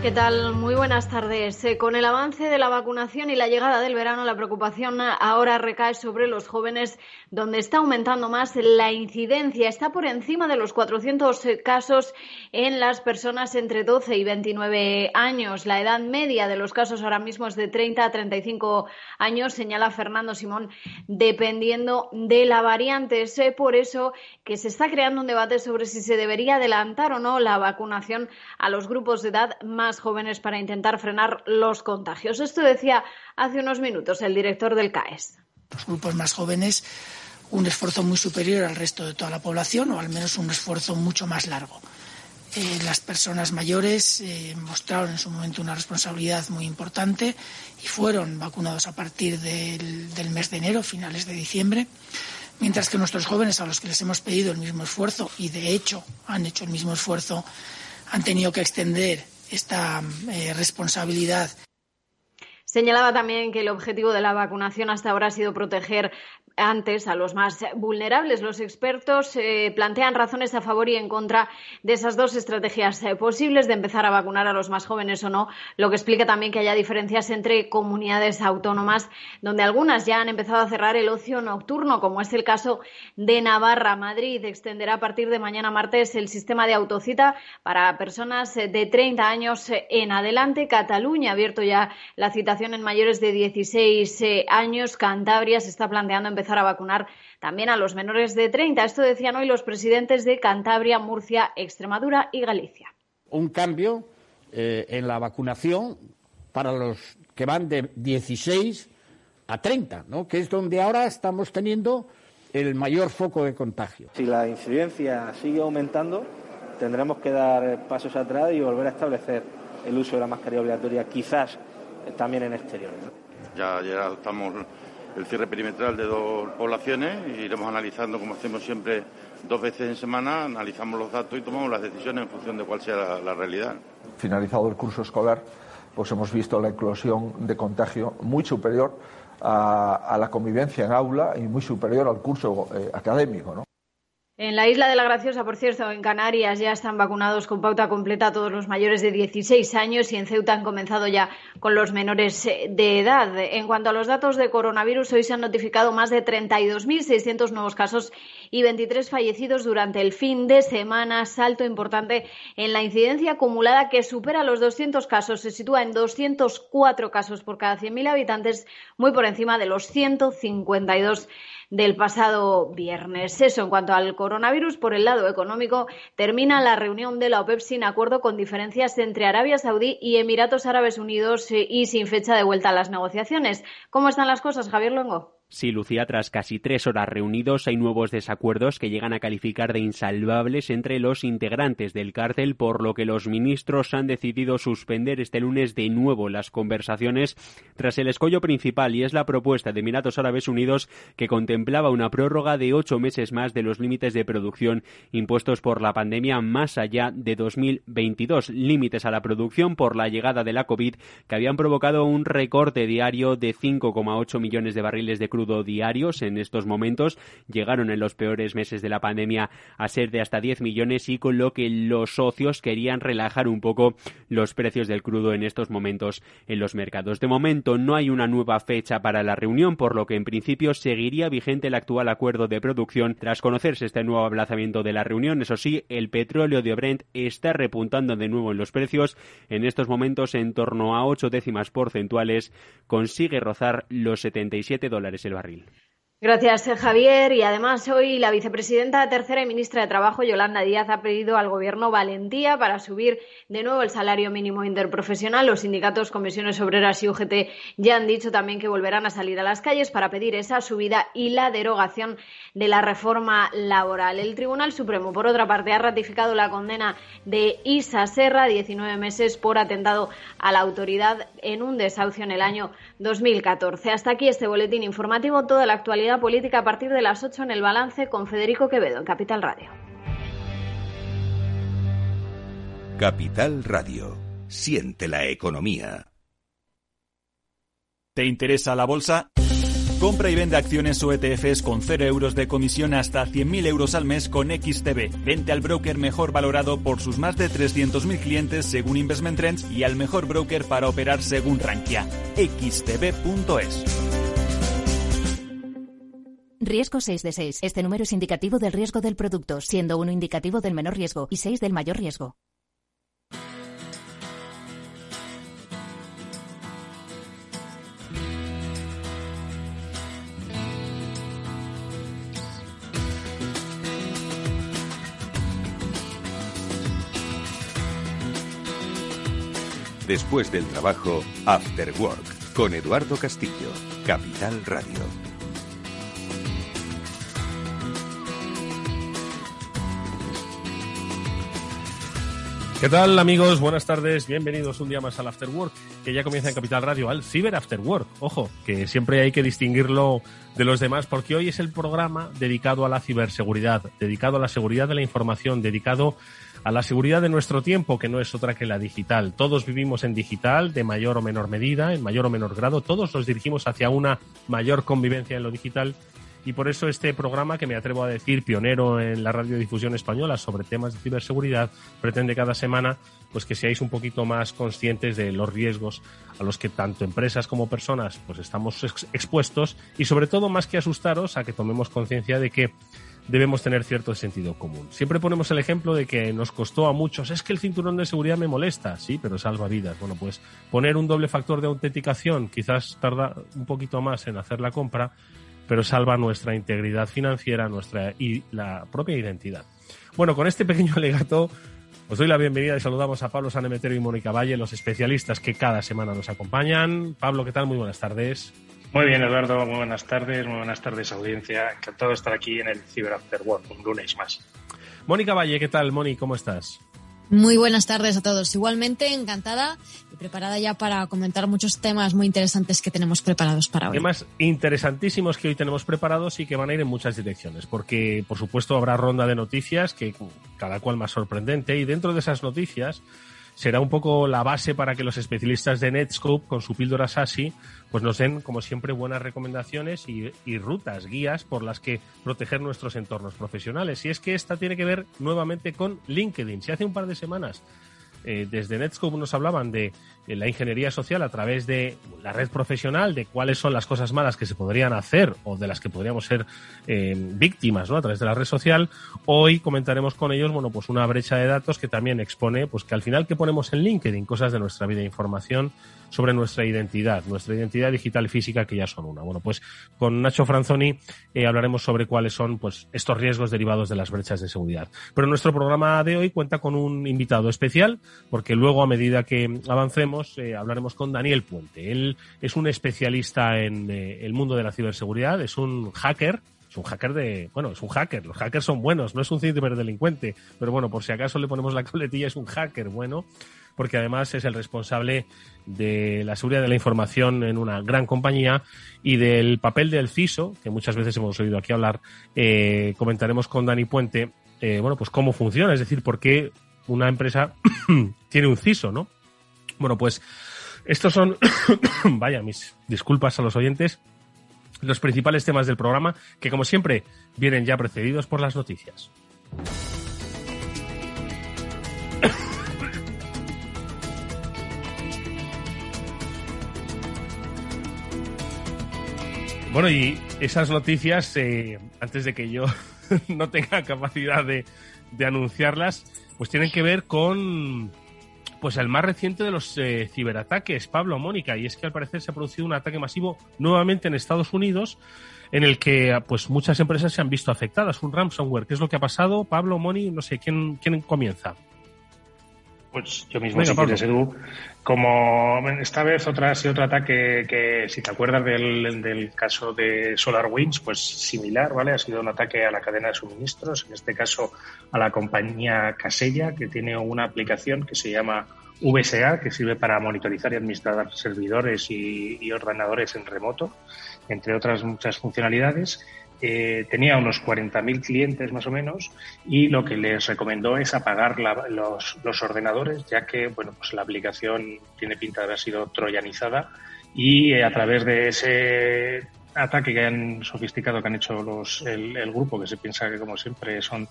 ¿Qué tal? Muy buenas tardes. Eh, con el avance de la vacunación y la llegada del verano, la preocupación ahora recae sobre los jóvenes, donde está aumentando más la incidencia. Está por encima de los 400 eh, casos en las personas entre 12 y 29 años. La edad media de los casos ahora mismo es de 30 a 35 años, señala Fernando Simón, dependiendo de la variante. Es eh, por eso que se está creando un debate sobre si se debería adelantar o no la vacunación a los grupos de edad más jóvenes para intentar frenar los contagios. Esto decía hace unos minutos el director del CAES. Los grupos más jóvenes un esfuerzo muy superior al resto de toda la población o al menos un esfuerzo mucho más largo. Eh, las personas mayores eh, mostraron en su momento una responsabilidad muy importante y fueron vacunados a partir del, mes de enero, finales de diciembre, mientras que nuestros jóvenes a los que les hemos pedido el mismo esfuerzo y de hecho han hecho el mismo esfuerzo han tenido que extender esta eh, responsabilidad. Señalaba también que el objetivo de la vacunación hasta ahora ha sido proteger antes a los más vulnerables. Los expertos eh, plantean razones a favor y en contra de esas dos estrategias eh, posibles de empezar a vacunar a los más jóvenes o no, lo que explica también que haya diferencias entre comunidades autónomas, donde algunas ya han empezado a cerrar el ocio nocturno, como es el caso de Navarra. Madrid extenderá a partir de mañana martes el sistema de autocita para personas eh, de 30 años en adelante. Cataluña ha abierto ya la citación en mayores de 16 años. Cantabria se está planteando empezar a vacunar también a los menores de 30. Esto decían hoy los presidentes de Cantabria, Murcia, Extremadura y Galicia. Un cambio eh, en la vacunación para los que van de 16 a 30, ¿no? que es donde ahora estamos teniendo el mayor foco de contagio. Si la incidencia sigue aumentando, tendremos que dar pasos atrás y volver a establecer el uso de la mascarilla obligatoria, quizás también en exteriores. Ya, ya estamos el cierre perimetral de dos poblaciones y iremos analizando, como hacemos siempre, dos veces en semana, analizamos los datos y tomamos las decisiones en función de cuál sea la, realidad. Finalizado el curso escolar, pues hemos visto la eclosión de contagio muy superior a, la convivencia en aula y muy superior al curso eh, académico. ¿no? En la isla de la Graciosa, por cierto, en Canarias ya están vacunados con pauta completa todos los mayores de 16 años y en Ceuta han comenzado ya con los menores eh, de edad. En cuanto a los datos de coronavirus, hoy se han notificado más de 32.600 nuevos casos y 23 fallecidos durante el fin de semana. Salto importante en la incidencia acumulada que supera los 200 casos. Se sitúa en 204 casos por cada 100.000 habitantes, muy por encima de los 152 del pasado viernes. Eso en cuanto al coronavirus. Por el lado económico, termina la reunión de la OPEP sin acuerdo con diferencias entre Arabia Saudí y Emiratos Árabes Unidos eh, y sin fecha de vuelta a las negociaciones. ¿Cómo están las cosas, Javier Longo? Sí, Lucía, tras casi tres horas reunidos hay nuevos desacuerdos que llegan a calificar de insalvables entre los integrantes del cártel, por lo que los ministros han decidido suspender este lunes de nuevo las conversaciones tras el escollo principal y es la propuesta de Emiratos Árabes Unidos que contemplaba una prórroga de ocho meses más de los límites de producción impuestos por la pandemia más allá de 2022, límites a la producción por la llegada de la COVID que habían provocado un recorte diario de 5,8 millones de barriles de crudo diarios en estos momentos. Llegaron en los peores meses de la pandemia a ser de hasta 10 millones y con lo que los socios querían relajar un poco los precios del crudo en estos momentos en los mercados. De momento no hay una nueva fecha para la reunión, por lo que en principio seguiría vigente el actual acuerdo de producción tras conocerse este nuevo aplazamiento de la reunión. Eso sí, el petróleo de Brent está repuntando de nuevo en los precios. En estos momentos en torno a 8 décimas porcentuales consigue rozar los 77 dólares barril. Gracias, Javier. Y además, hoy la vicepresidenta tercera y ministra de Trabajo, Yolanda Díaz, ha pedido al Gobierno valentía para subir de nuevo el salario mínimo interprofesional. Los sindicatos, comisiones obreras y UGT ya han dicho también que volverán a salir a las calles para pedir esa subida y la derogación de la reforma laboral. El Tribunal Supremo, por otra parte, ha ratificado la condena de Isa Serra, 19 meses por atentado a la autoridad en un desahucio en el año 2014. Hasta aquí este boletín informativo. Toda la actualidad política a partir de las 8 en el balance con Federico Quevedo en Capital Radio. Capital Radio. Siente la economía. ¿Te interesa la bolsa? Compra y vende acciones o ETFs con 0 euros de comisión hasta 100.000 euros al mes con XTB. Vente al broker mejor valorado por sus más de 300.000 clientes según Investment Trends y al mejor broker para operar según Rankia. xtb.es. Riesgo 6 de 6. Este número es indicativo del riesgo del producto, siendo uno indicativo del menor riesgo y 6 del mayor riesgo. Después del trabajo, After Work, con Eduardo Castillo, Capital Radio. ¿Qué tal amigos? Buenas tardes, bienvenidos un día más al After Work, que ya comienza en Capital Radio, al Cyber After Work. Ojo, que siempre hay que distinguirlo de los demás, porque hoy es el programa dedicado a la ciberseguridad, dedicado a la seguridad de la información, dedicado a la seguridad de nuestro tiempo, que no es otra que la digital. Todos vivimos en digital, de mayor o menor medida, en mayor o menor grado, todos nos dirigimos hacia una mayor convivencia en lo digital y por eso este programa, que me atrevo a decir pionero en la radiodifusión española sobre temas de ciberseguridad, pretende cada semana pues que seáis un poquito más conscientes de los riesgos a los que tanto empresas como personas pues estamos expuestos y sobre todo más que asustaros a que tomemos conciencia de que debemos tener cierto sentido común. Siempre ponemos el ejemplo de que nos costó a muchos, es que el cinturón de seguridad me molesta, sí, pero salva vidas. Bueno, pues poner un doble factor de autenticación quizás tarda un poquito más en hacer la compra, pero salva nuestra integridad financiera nuestra y la propia identidad. Bueno, con este pequeño alegato os doy la bienvenida y saludamos a Pablo Sanemetero y Mónica Valle, los especialistas que cada semana nos acompañan. Pablo, ¿qué tal? Muy buenas tardes. Muy bien, Eduardo. Muy buenas tardes. Muy buenas tardes, audiencia. Encantado de estar aquí en el Cyber After Work, un lunes más. Mónica Valle, ¿qué tal? Moni, ¿cómo estás? Muy buenas tardes a todos. Igualmente encantada preparada ya para comentar muchos temas muy interesantes que tenemos preparados para hoy. Temas interesantísimos que hoy tenemos preparados y que van a ir en muchas direcciones, porque por supuesto habrá ronda de noticias que cada cual más sorprendente y dentro de esas noticias será un poco la base para que los especialistas de Netscope, con su píldora SASI, pues nos den, como siempre, buenas recomendaciones y, rutas, guías por las que proteger nuestros entornos profesionales. Y es que esta tiene que ver nuevamente con LinkedIn. Si hace un par de semanas eh, desde Netscope nos hablaban de la ingeniería social a través de la red profesional, de cuáles son las cosas malas que se podrían hacer o de las que podríamos ser eh, víctimas ¿no? a través de la red social. Hoy comentaremos con ellos bueno, pues una brecha de datos que también expone pues que al final que ponemos en LinkedIn cosas de nuestra vida e información sobre nuestra identidad, nuestra identidad digital y física, que ya son una. Bueno, pues con Nacho Franzoni eh, hablaremos sobre cuáles son pues, estos riesgos derivados de las brechas de seguridad. Pero nuestro programa de hoy cuenta con un invitado especial, porque luego, a medida que avancemos, eh, hablaremos con Daniel Puente. Él es un especialista en eh, el mundo de la ciberseguridad, es un hacker, es un hacker de, bueno, es un hacker, los hackers son buenos, no es un ciberdelincuente, pero bueno, por si acaso le ponemos la coletilla, es un hacker bueno, porque además es el responsable de la seguridad de la información en una gran compañía y del papel del CISO, que muchas veces hemos oído aquí hablar, eh, comentaremos con Dani Puente, eh, bueno, pues cómo funciona, es decir, por qué una empresa tiene un CISO, ¿no? Bueno, pues estos son, vaya, mis disculpas a los oyentes, los principales temas del programa, que como siempre vienen ya precedidos por las noticias. Bueno, y esas noticias, eh, antes de que yo no tenga capacidad de, anunciarlas, pues tienen que ver con pues el más reciente de los eh, ciberataques, Pablo Mónica, y es que al parecer se ha producido un ataque masivo nuevamente en Estados Unidos en el que pues muchas empresas se han visto afectadas, un ransomware. ¿Qué es lo que ha pasado? Pablo, Moni, no sé, ¿quién, quién comienza? Pues yo mismo, si quieres, Edu. Como esta vez otra ha sido otro ataque que, si te acuerdas del, del caso de SolarWinds, pues similar, ¿vale? Ha sido un ataque a la cadena de suministros, en este caso a la compañía Casella, que tiene una aplicación que se llama VSA, que sirve para monitorizar y administrar servidores y, y ordenadores en remoto, entre otras muchas funcionalidades. Eh, tenía unos 40.000 clientes más o menos y lo que les recomendó es apagar los, ordenadores ya que bueno pues la aplicación tiene pinta de haber sido troyanizada y a través de ese ataque que han sofisticado que han hecho los, el, grupo, que se piensa que como siempre son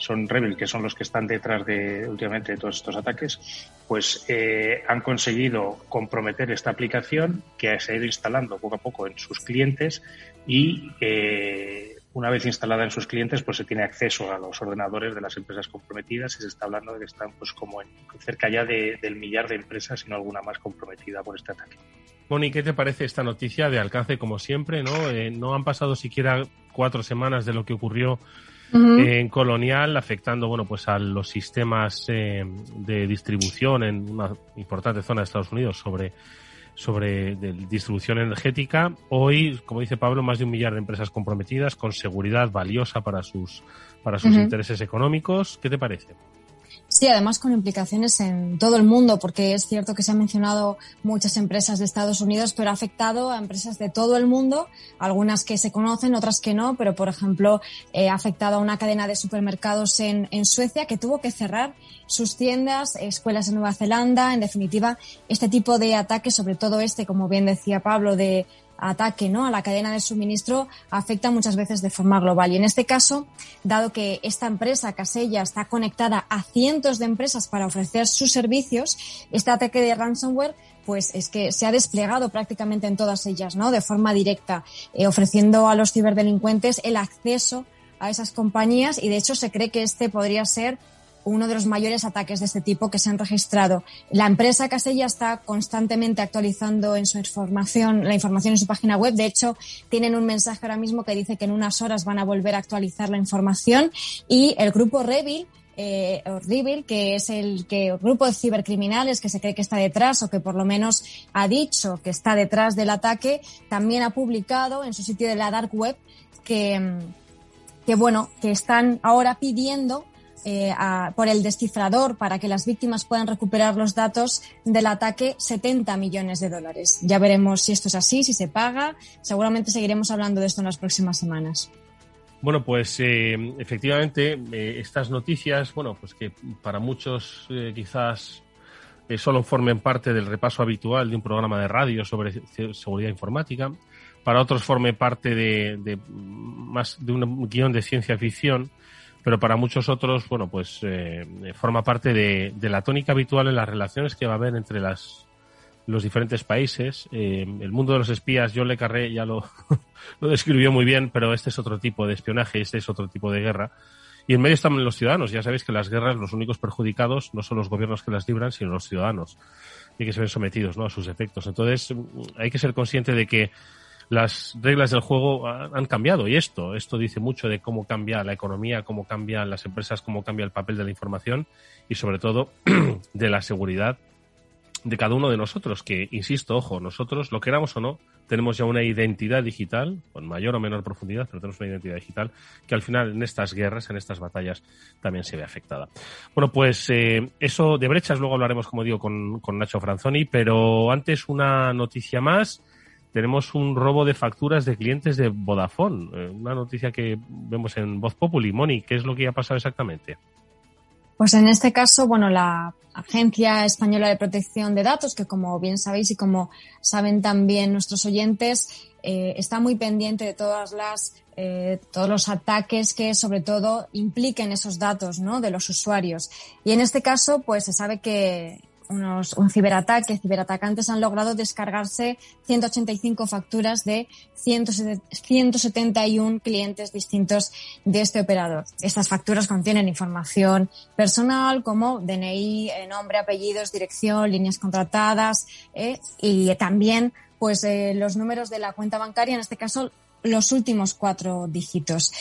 son Rebel, que son los que están detrás de últimamente de todos estos ataques, pues eh, han conseguido comprometer esta aplicación que se ha ido instalando poco a poco en sus clientes y eh, una vez instalada en sus clientes, pues se tiene acceso a los ordenadores de las empresas comprometidas y se está hablando de que están pues como en, cerca ya del millar de empresas, y no alguna más comprometida por este ataque. Moni, ¿qué te parece esta noticia de alcance como siempre? ¿no? Eh, no han pasado siquiera cuatro semanas de lo que ocurrió en Colonial, afectando bueno pues a los sistemas eh, de distribución en una importante zona de Estados Unidos sobre sobre distribución energética. Hoy, como dice Pablo, más de un millar de empresas comprometidas con seguridad valiosa para sus para sus intereses económicos. ¿Qué te parece? Sí, además con implicaciones en todo el mundo, porque es cierto que se han mencionado muchas empresas de Estados Unidos, pero ha afectado a empresas de todo el mundo, algunas que se conocen, otras que no, pero por ejemplo eh, ha afectado a una cadena de supermercados en, en Suecia que tuvo que cerrar sus tiendas, escuelas en Nueva Zelanda, en definitiva, este tipo de ataques, sobre todo este, como bien decía Pablo, de ataque ¿no? a la cadena de suministro afecta muchas veces de forma global. Y en este caso, dado que esta empresa, Casella, está conectada a cientos de empresas para ofrecer sus servicios, este ataque de ransomware pues es que se ha desplegado prácticamente en todas ellas, ¿no? De forma directa, eh, ofreciendo a los ciberdelincuentes el acceso a esas compañías y de hecho se cree que este podría ser uno de los mayores ataques de este tipo que se han registrado. La empresa Casella está constantemente actualizando en su información, la información en su página web. De hecho, tienen un mensaje ahora mismo que dice que en unas horas van a volver a actualizar la información. Y el grupo Revil, eh, que es el, que, grupo de cibercriminales que se cree que está detrás o que por lo menos ha dicho que está detrás del ataque, también ha publicado en su sitio de la Dark Web que, que bueno, que están ahora pidiendo eh, por el descifrador para que las víctimas puedan recuperar los datos del ataque 70 millones de dólares. Ya veremos si esto es así, si se paga. Seguramente seguiremos hablando de esto en las próximas semanas. Bueno, pues eh, efectivamente eh, estas noticias, bueno, pues que para muchos quizás solo formen parte del repaso habitual de un programa de radio sobre seguridad informática, para otros forme parte de más de un guion de ciencia ficción pero para muchos otros, bueno, pues eh, forma parte de, la tónica habitual en las relaciones que va a haber entre las, los diferentes países. Eh, el mundo de los espías, John Le Carré ya lo, lo describió muy bien, pero este es otro tipo de espionaje, este es otro tipo de guerra. Y en medio están los ciudadanos. Ya sabéis que las guerras, los únicos perjudicados no son los gobiernos que las libran, sino los ciudadanos y que se ven sometidos ¿no? a sus efectos. Entonces, hay que ser consciente de que las reglas del juego han cambiado y esto, esto dice mucho de cómo cambia la economía, cómo cambian las empresas, cómo cambia el papel de la información y sobre todo de la seguridad de cada uno de nosotros, que, insisto, ojo, nosotros, lo queramos o no, tenemos ya una identidad digital, con mayor o menor profundidad, pero tenemos una identidad digital que al final en estas guerras, en estas batallas, también se ve afectada. Bueno, pues eh, eso de brechas, luego hablaremos, como digo, con, con Nacho Franzoni, pero antes una noticia más tenemos un robo de facturas de clientes de Vodafone. Eh, una noticia que vemos en Voz Populi. Moni, ¿qué es lo que ha pasado exactamente? Pues en este caso, bueno, la Agencia Española de Protección de Datos, que como bien sabéis y como saben también nuestros oyentes, eh, está muy pendiente de todas las eh, todos los ataques que sobre todo impliquen esos datos ¿no? de los usuarios. Y en este caso, pues se sabe que un ciberataque, ciberatacantes han logrado descargarse 185 facturas de 171 clientes distintos de este operador. Estas facturas contienen información personal como DNI, eh, nombre, apellidos, dirección, líneas contratadas eh, y también pues eh, los números de la cuenta bancaria, en este caso los últimos cuatro dígitos.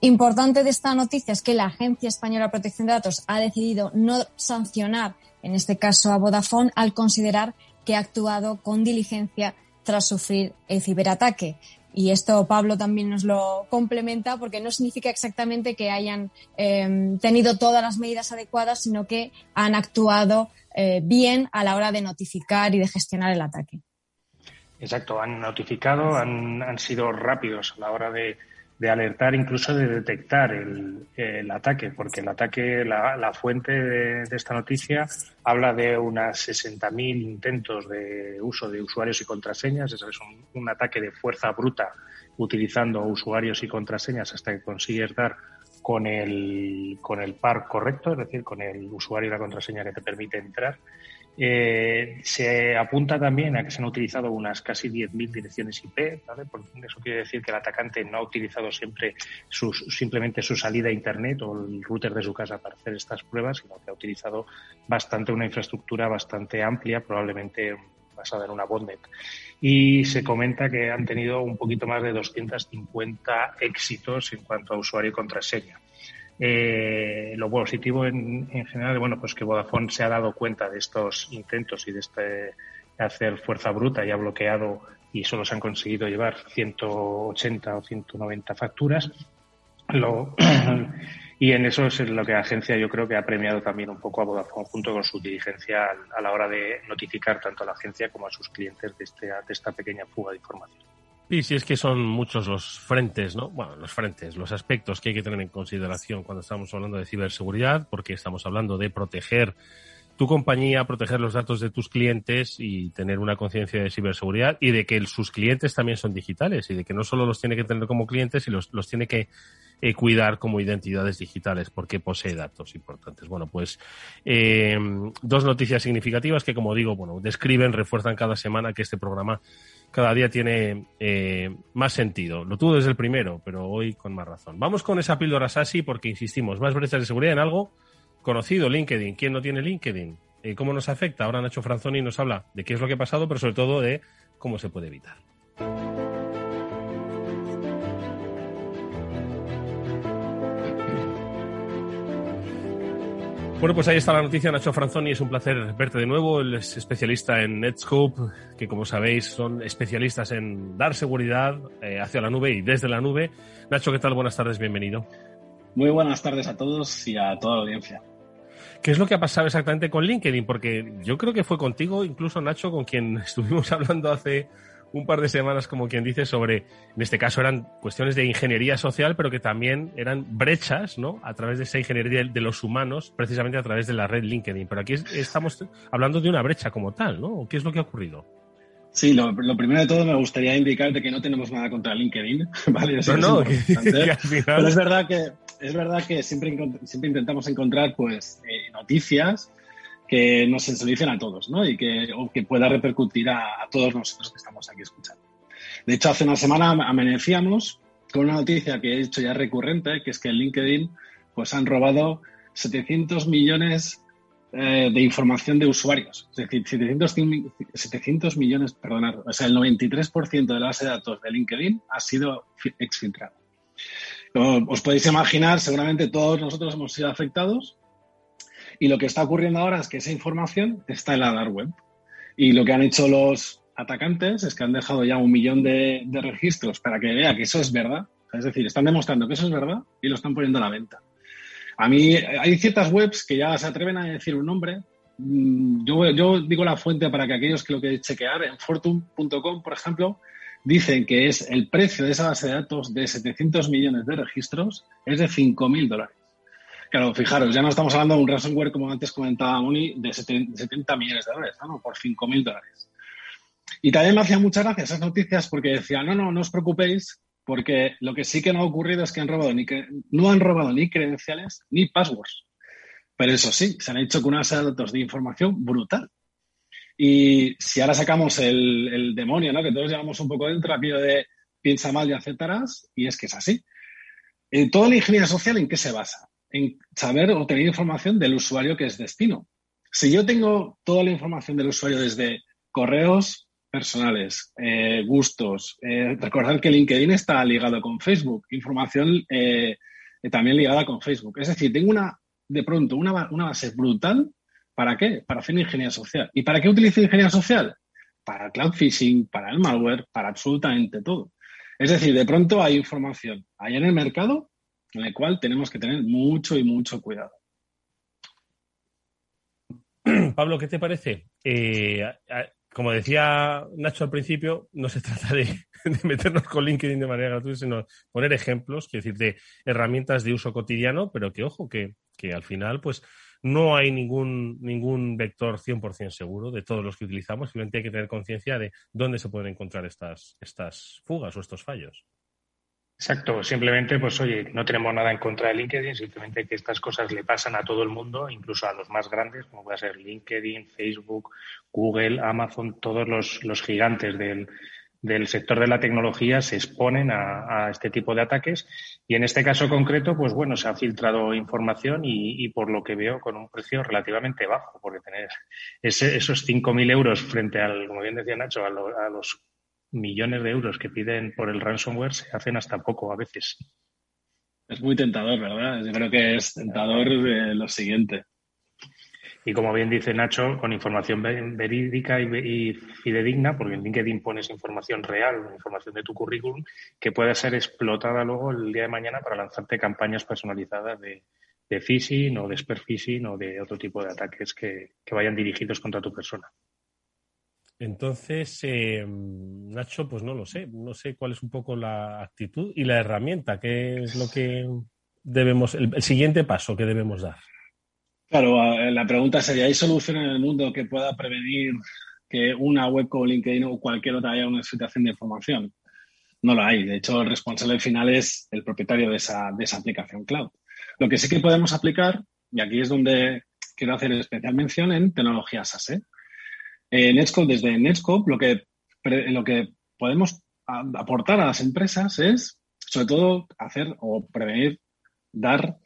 Importante de esta noticia es que la Agencia Española de Protección de Datos ha decidido no sancionar en este caso a Vodafone, al considerar que ha actuado con diligencia tras sufrir el ciberataque. Y esto Pablo también nos lo complementa porque no significa exactamente que hayan em, tenido todas las medidas adecuadas, sino que han actuado eh, bien a la hora de notificar y de gestionar el ataque. Exacto, han notificado, han, sido rápidos a la hora de, de alertar, incluso de detectar el, ataque, porque el ataque, la, la fuente de, esta noticia habla de unas 60.000 intentos de uso de usuarios y contraseñas. Eso es un, un, ataque de fuerza bruta utilizando usuarios y contraseñas hasta que consigues dar con el, con el par correcto, es decir, con el usuario y la contraseña que te permite entrar. Eh, se apunta también a que se han utilizado unas casi 10.000 direcciones IP, ¿vale? eso quiere decir que el atacante no ha utilizado siempre simplemente su salida a Internet o el router de su casa para hacer estas pruebas, sino que ha utilizado bastante una infraestructura bastante amplia, probablemente basada en una botnet. Y se comenta que han tenido un poquito más de 250 éxitos en cuanto a usuario y contraseña. Eh, lo positivo en, general, bueno, pues que Vodafone se ha dado cuenta de estos intentos y de este hacer fuerza bruta y ha bloqueado y solo se han conseguido llevar 180 o 190 facturas. Lo, y en eso es lo que la agencia yo creo que ha premiado también un poco a Vodafone junto con su dirigencia a la hora de notificar tanto a la agencia como a sus clientes de, este, de esta pequeña fuga de información. Y si es que son muchos los frentes, ¿no? Bueno, los frentes, los aspectos que hay que tener en consideración cuando estamos hablando de ciberseguridad, porque estamos hablando de proteger tu compañía, proteger los datos de tus clientes y tener una conciencia de ciberseguridad y de que sus clientes también son digitales y de que no solo los tiene que tener como clientes y los, los tiene que eh, cuidar como identidades digitales porque posee datos importantes. Bueno, pues eh, dos noticias significativas que, como digo, bueno, describen, refuerzan cada semana que este programa cada día tiene eh, más sentido. Lo tuvo desde el primero, pero hoy con más razón. Vamos con esa píldora SASI porque, insistimos, más brechas de seguridad en algo conocido, LinkedIn. ¿Quién no tiene LinkedIn? Eh, ¿Cómo nos afecta? Ahora Nacho Franzoni nos habla de qué es lo que ha pasado, pero sobre todo de cómo se puede evitar. Bueno, pues ahí está la noticia, Nacho Franzoni. Es un placer verte de nuevo. Él es especialista en Netscope, que como sabéis son especialistas en dar seguridad eh, hacia la nube y desde la nube. Nacho, ¿qué tal? Buenas tardes, bienvenido. Muy buenas tardes a todos y a toda la audiencia. ¿Qué es lo que ha pasado exactamente con LinkedIn? Porque yo creo que fue contigo, incluso Nacho, con quien estuvimos hablando hace un par de semanas, como quien dice, sobre, en este caso eran cuestiones de ingeniería social, pero que también eran brechas, ¿no? A través de esa ingeniería de los humanos, precisamente a través de la red LinkedIn. Pero aquí estamos hablando de una brecha como tal, ¿no? ¿Qué es lo que ha ocurrido? Sí, lo, primero de todo me gustaría indicarte que no tenemos nada contra LinkedIn, ¿vale? no, no, Pero es verdad que, es verdad que siempre, siempre intentamos encontrar, pues, eh, noticias que nos sensibilicen a todos, ¿no? Y que, o que pueda repercutir a, todos nosotros que estamos aquí escuchando. De hecho, hace una semana amanecíamos con una noticia que he dicho ya recurrente, que es que en LinkedIn pues han robado 700 millones eh, de información de usuarios. Es decir, 700, 700 millones, perdonad, o sea, el 93% de la base de datos de LinkedIn ha sido exfiltrado. os podéis imaginar, seguramente todos nosotros hemos sido afectados y lo que está ocurriendo ahora es que esa información está en la dark web. Y lo que han hecho los atacantes es que han dejado ya un millón de, registros para que vea que eso es verdad. Es decir, están demostrando que eso es verdad y lo están poniendo a la venta. A mí hay ciertas webs que ya se atreven a decir un nombre. Mm, yo, yo digo la fuente para que aquellos que lo que chequear, en fortune.com, por ejemplo, dicen que es el precio de esa base de datos de 700 millones de registros es de 5.000 dólares. Claro, fijaros, ya no estamos hablando de un ransomware, como antes comentaba Moni, de 70 millones de dólares, ¿no? por 5.000 dólares. Y también me hacía muchas gracias esas noticias porque decía, no, no, no os preocupéis, porque lo que sí que no ha ocurrido es que han robado ni no han robado ni credenciales ni passwords. Pero eso sí, se han hecho con unas datos de información brutal. Y si ahora sacamos el, demonio, ¿no? que todos llevamos un poco dentro, aquello de piensa mal y aceptarás, y es que es así. Eh, toda la ingeniería social, ¿en qué se basa? En saber o tener información del usuario que es destino. Si yo tengo toda la información del usuario desde correos personales, eh, gustos, eh, recordar que LinkedIn está ligado con Facebook, información eh, también ligada con Facebook. Es decir, tengo una, de pronto, una, una base brutal. ¿Para qué? Para hacer ingeniería social. ¿Y para qué utilizo ingeniería social? Para cloud phishing, para el malware, para absolutamente todo. Es decir, de pronto hay información ahí en el mercado en el cual tenemos que tener mucho y mucho cuidado. Pablo, ¿qué te parece? Eh, como decía Nacho al principio, no se trata de, meternos con LinkedIn de manera gratuita, sino poner ejemplos, es decir, de herramientas de uso cotidiano, pero que, ojo, que, que al final, pues, no hay ningún, ningún vector 100% seguro de todos los que utilizamos, simplemente hay que tener conciencia de dónde se pueden encontrar estas, estas fugas o estos fallos. Exacto, simplemente, pues oye, no tenemos nada en contra de LinkedIn, simplemente que estas cosas le pasan a todo el mundo, incluso a los más grandes, como puede ser LinkedIn, Facebook, Google, Amazon, todos los, los gigantes del, del sector de la tecnología se exponen a, este tipo de ataques. Y en este caso concreto, pues bueno, se ha filtrado información y, por lo que veo con un precio relativamente bajo, porque tener ese, esos 5.000 euros frente al, como bien decía Nacho, a los millones de euros que piden por el ransomware se hacen hasta poco a veces. Es muy tentador, ¿verdad? Yo creo que es tentador lo siguiente. Y como bien dice Nacho, con información verídica y, fidedigna, porque en LinkedIn pones información real, información de tu currículum, que pueda ser explotada luego el día de mañana para lanzarte campañas personalizadas de, de phishing o de spear phishing o de otro tipo de ataques que vayan dirigidos contra tu persona. Entonces, eh, Nacho, pues no lo sé, no sé cuál es un poco la actitud y la herramienta, qué es lo que debemos, el, siguiente paso que debemos dar. Claro, la pregunta sería, ¿hay solución en el mundo que pueda prevenir que una web como LinkedIn o cualquier otra haya una situación de información? No la hay. De hecho, el responsable final es el propietario de esa, de esa aplicación cloud. Lo que sí que podemos aplicar, y aquí es donde quiero hacer especial mención en tecnologías SASE. Eh, Netscope, desde Netscope, lo que, lo que podemos aportar a las empresas es, sobre todo, hacer o prevenir, dar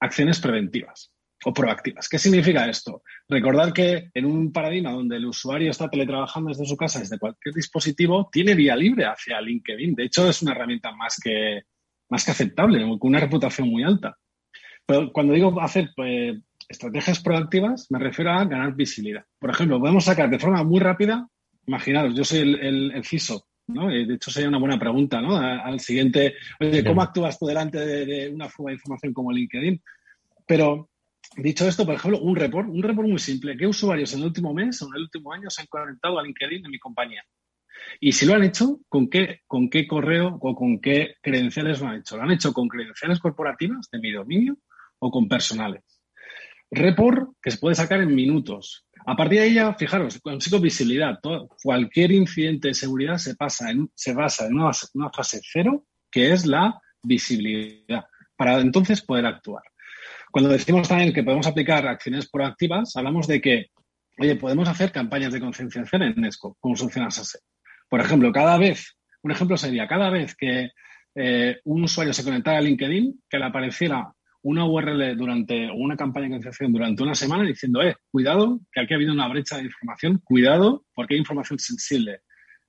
acciones preventivas o proactivas. ¿Qué significa esto? Recordar que en un paradigma donde el usuario está teletrabajando desde su casa, desde cualquier dispositivo, tiene vía libre hacia LinkedIn. De hecho, es una herramienta más que, más que aceptable, con una reputación muy alta. Pero cuando digo hacer pues, estrategias proactivas me refiero a ganar visibilidad. Por ejemplo, podemos sacar de forma muy rápida, imaginaros, yo soy el, el, CISO, ¿no? de hecho sería una buena pregunta, ¿no? Al siguiente, oye, ¿cómo actúas tú delante de, una fuga de información como LinkedIn? Pero dicho esto, por ejemplo, un report, un report muy simple. ¿Qué usuarios en el último mes o en el último año se han conectado a LinkedIn de mi compañía? Y si lo han hecho, ¿con qué, con qué correo o con qué credenciales lo han hecho? ¿Lo han hecho con credenciales corporativas de mi dominio o con personales? Report que se puede sacar en minutos. A partir de ya, fijaros, consigo visibilidad. cualquier incidente de seguridad se, pasa se basa en una, fase cero, que es la visibilidad, para entonces poder actuar. Cuando decimos también que podemos aplicar acciones proactivas, hablamos de que, oye, podemos hacer campañas de concienciación en NESCO, como funciona SASE. Por ejemplo, cada vez, un ejemplo sería, cada vez que eh, un usuario se conectara a LinkedIn, que le apareciera una URL durante una campaña de concienciación durante una semana diciendo, eh, cuidado, que aquí ha habido una brecha de información, cuidado, porque hay información sensible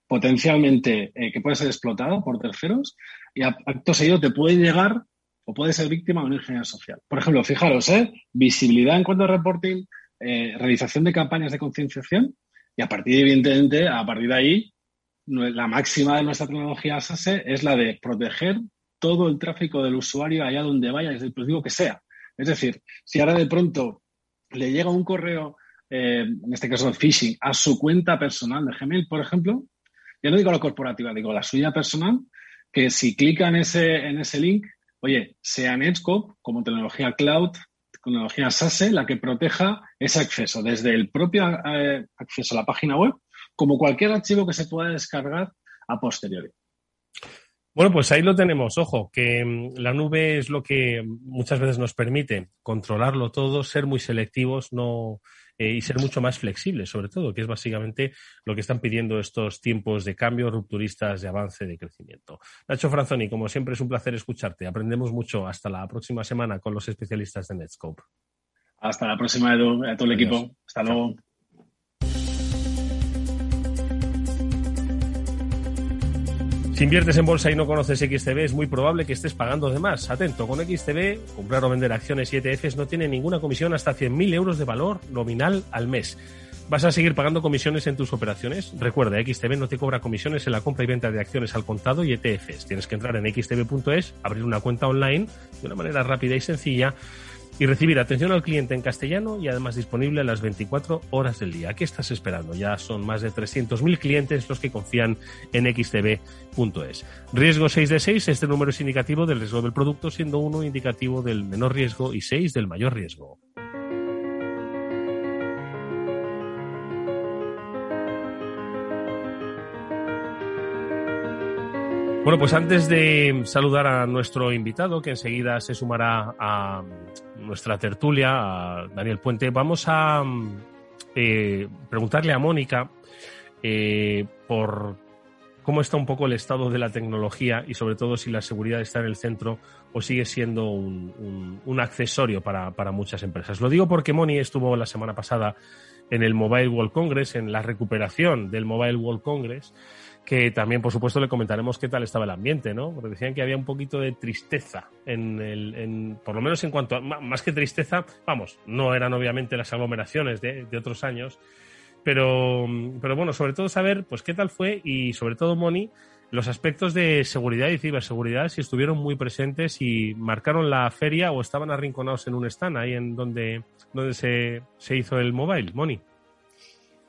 potencialmente eh, que puede ser explotada por terceros y acto seguido te puede llegar o puede ser víctima de una ingeniería social. Por ejemplo, fijaros, ¿eh? visibilidad en cuanto a reporting, eh, realización de campañas de concienciación y a partir, evidentemente, a partir de ahí, la máxima de nuestra tecnología SASE es la de proteger todo el tráfico del usuario allá donde vaya, desde el dispositivo que sea. Es decir, si ahora de pronto le llega un correo, eh, en este caso phishing, a su cuenta personal de Gmail, por ejemplo, ya no digo la corporativa, digo la suya personal, que si clica en ese, en ese link, oye, sea Netscope como tecnología cloud, tecnología SASE, la que proteja ese acceso, desde el propio eh, acceso a la página web, como cualquier archivo que se pueda descargar a posteriori. Bueno, pues ahí lo tenemos. Ojo, que mm, la nube es lo que muchas veces nos permite controlarlo todo, ser muy selectivos no, eh, y ser mucho más flexibles, sobre todo, que es básicamente lo que están pidiendo estos tiempos de cambio, rupturistas, de avance, de crecimiento. Nacho Franzoni, como siempre es un placer escucharte. Aprendemos mucho. Hasta la próxima semana con los especialistas de Netscope. Hasta la próxima, Edu, a todo el equipo. Hasta luego. Si inviertes en bolsa y no conoces XTB, es muy probable que estés pagando de más. Atento, con XTB, comprar o vender acciones y ETFs no tiene ninguna comisión hasta 100.000 euros de valor nominal al mes. ¿Vas a seguir pagando comisiones en tus operaciones? Recuerda, XTB no te cobra comisiones en la compra y venta de acciones al contado y ETFs. Tienes que entrar en xtb.es, abrir una cuenta online de una manera rápida y sencilla y recibir atención al cliente en castellano y además disponible a las 24 horas del día. ¿Qué estás esperando? Ya son más de 300.000 clientes los que confían en xtb.es. Riesgo 6 de 6, este número es indicativo del riesgo del producto, siendo 1 indicativo del menor riesgo y 6 del mayor riesgo. Bueno, pues antes de saludar a nuestro invitado, que enseguida se sumará a nuestra tertulia, a Daniel Puente, vamos a eh, preguntarle a Mónica eh, por cómo está un poco el estado de la tecnología y sobre todo si la seguridad está en el centro o sigue siendo un, accesorio para, para, muchas empresas. Lo digo porque Moni estuvo la semana pasada en el Mobile World Congress, en la recuperación del Mobile World Congress, que también, por supuesto, le comentaremos qué tal estaba el ambiente, ¿no? Porque decían que había un poquito de tristeza en el, en, por lo menos en cuanto a, más que tristeza, vamos, no eran obviamente las aglomeraciones de, de otros años, pero, pero bueno, sobre todo saber, pues, qué tal fue y sobre todo, Moni, los aspectos de seguridad y ciberseguridad si estuvieron muy presentes y marcaron la feria o estaban arrinconados en un stand ahí en donde, donde se, se hizo el mobile, Moni.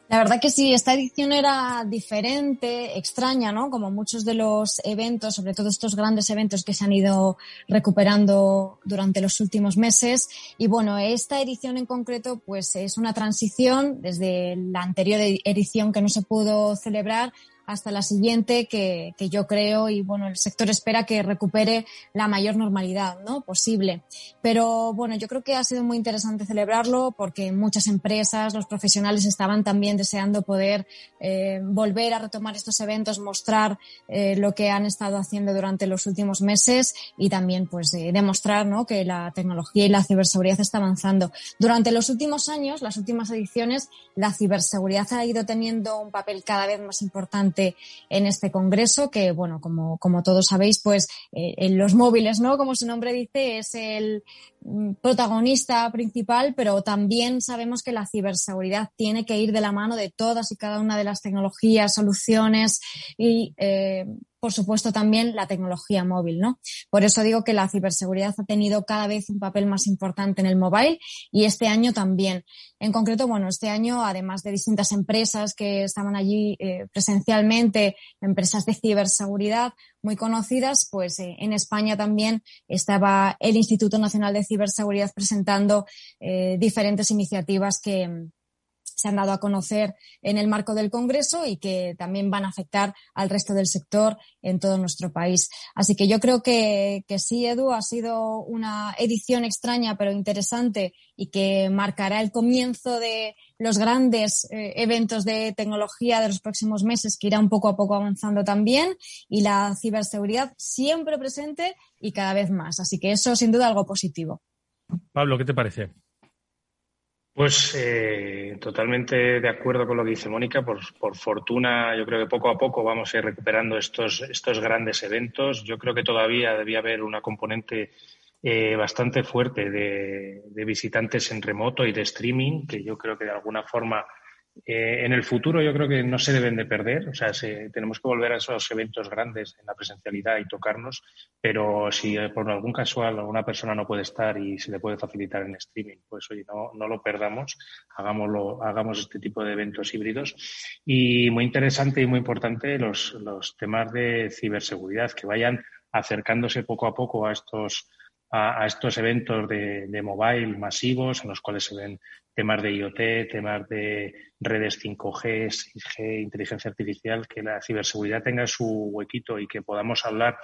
La verdad que sí, esta edición era diferente, extraña, ¿no? Como muchos de los eventos, sobre todo estos grandes eventos que se han ido recuperando durante los últimos meses. Y bueno, esta edición en concreto, pues es una transición desde la anterior edición que no se pudo celebrar hasta la siguiente que, que, yo creo y bueno, el sector espera que recupere la mayor normalidad ¿no? posible. Pero bueno, yo creo que ha sido muy interesante celebrarlo porque muchas empresas, los profesionales estaban también deseando poder eh, volver a retomar estos eventos, mostrar eh, lo que han estado haciendo durante los últimos meses y también pues eh, demostrar ¿no? que la tecnología y la ciberseguridad está avanzando. Durante los últimos años, las últimas ediciones, la ciberseguridad ha ido teniendo un papel cada vez más importante en este congreso, que bueno, como, como todos sabéis, pues eh, en los móviles, ¿no? Como su nombre dice, es el mm, protagonista principal, pero también sabemos que la ciberseguridad tiene que ir de la mano de todas y cada una de las tecnologías, soluciones y eh, por supuesto, también la tecnología móvil, ¿no? Por eso digo que la ciberseguridad ha tenido cada vez un papel más importante en el mobile y este año también. En concreto, bueno, este año, además de distintas empresas que estaban allí eh, presencialmente, empresas de ciberseguridad muy conocidas, pues eh, en España también estaba el Instituto Nacional de Ciberseguridad presentando eh, diferentes iniciativas que, se han dado a conocer en el marco del Congreso y que también van a afectar al resto del sector en todo nuestro país. Así que yo creo que, sí, Edu, ha sido una edición extraña pero interesante y que marcará el comienzo de los grandes eh, eventos de tecnología de los próximos meses que irán poco a poco avanzando también y la ciberseguridad siempre presente y cada vez más. Así que eso sin duda algo positivo. Pablo, ¿qué te parece? Pues eh, totalmente de acuerdo con lo que dice Mónica. Por, fortuna, yo creo que poco a poco vamos a ir recuperando estos, estos grandes eventos. Yo creo que todavía debía haber una componente eh, bastante fuerte de, de, visitantes en remoto y de streaming, que yo creo que de alguna forma eh, en el futuro yo creo que no se deben de perder, o sea, tenemos que volver a esos eventos grandes en la presencialidad y tocarnos, pero si eh, por algún casual alguna persona no puede estar y se le puede facilitar en streaming, pues oye, no, no lo perdamos, hagámoslo, hagamos este tipo de eventos híbridos. Y muy interesante y muy importante los, los temas de ciberseguridad, que vayan acercándose poco a poco a estos a, estos eventos de, de, mobile masivos en los cuales se ven temas de IoT, temas de redes 5G, 6G, inteligencia artificial, que la ciberseguridad tenga su huequito y que podamos hablar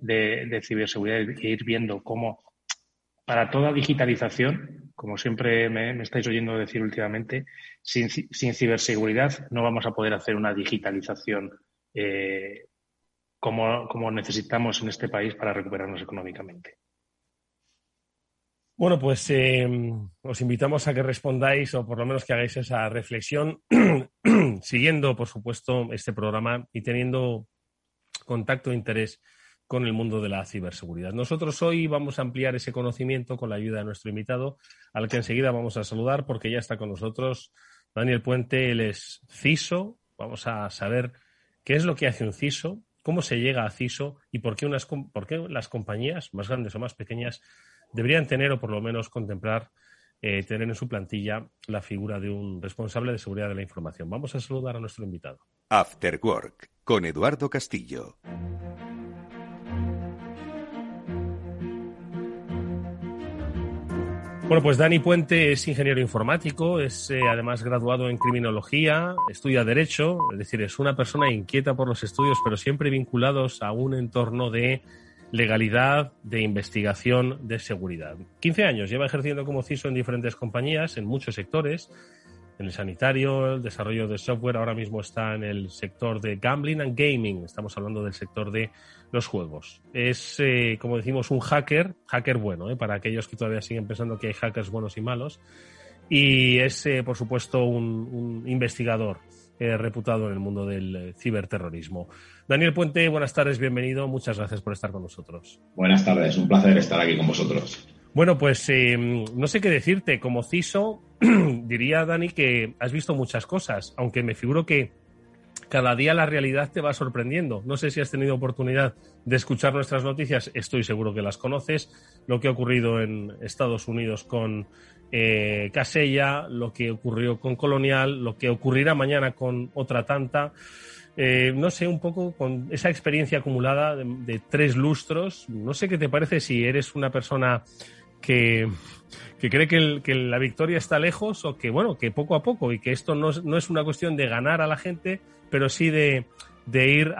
de, ciberseguridad e ir viendo cómo para toda digitalización, como siempre me, estáis oyendo decir últimamente, sin, ciberseguridad no vamos a poder hacer una digitalización eh, como, como necesitamos en este país para recuperarnos económicamente. Bueno, pues eh, os invitamos a que respondáis o por lo menos que hagáis esa reflexión, siguiendo, por supuesto, este programa y teniendo contacto e interés con el mundo de la ciberseguridad. Nosotros hoy vamos a ampliar ese conocimiento con la ayuda de nuestro invitado, al que enseguida vamos a saludar porque ya está con nosotros Daniel Puente, él es CISO. Vamos a saber qué es lo que hace un CISO, cómo se llega a CISO y por qué, unas, por qué las compañías, más grandes o más pequeñas, deberían tener o por lo menos contemplar eh, tener en su plantilla la figura de un responsable de seguridad de la información. Vamos a saludar a nuestro invitado. After Work con Eduardo Castillo. Bueno, pues Dani Puente es ingeniero informático, es eh, además graduado en criminología, estudia Derecho, es decir, es una persona inquieta por los estudios, pero siempre vinculados a un entorno de legalidad, de investigación, de seguridad. 15 años lleva ejerciendo como CISO en diferentes compañías, en muchos sectores, en el sanitario, el desarrollo de software, ahora mismo está en el sector de gambling and gaming, estamos hablando del sector de los juegos. Es, eh, como decimos, un hacker, hacker bueno, eh, para aquellos que todavía siguen pensando que hay hackers buenos y malos, y es, eh, por supuesto, un, investigador reputado en el mundo del ciberterrorismo. Daniel Puente, buenas tardes, bienvenido, muchas gracias por estar con nosotros. Buenas tardes, un placer estar aquí con vosotros. Bueno, pues no sé qué decirte. Como CISO, diría, Dani, que has visto muchas cosas, aunque me figuro que cada día la realidad te va sorprendiendo. No sé si has tenido oportunidad de escuchar nuestras noticias, estoy seguro que las conoces, lo que ha ocurrido en Estados Unidos con eh, Casella, lo que ocurrió con Colonial, lo que ocurrirá mañana con otra tanta. Eh, no sé, un poco con esa experiencia acumulada de, tres lustros, no sé qué te parece si eres una persona que, cree que, la victoria está lejos o que, bueno, que poco a poco y que esto no es, una cuestión de ganar a la gente, pero sí de, ir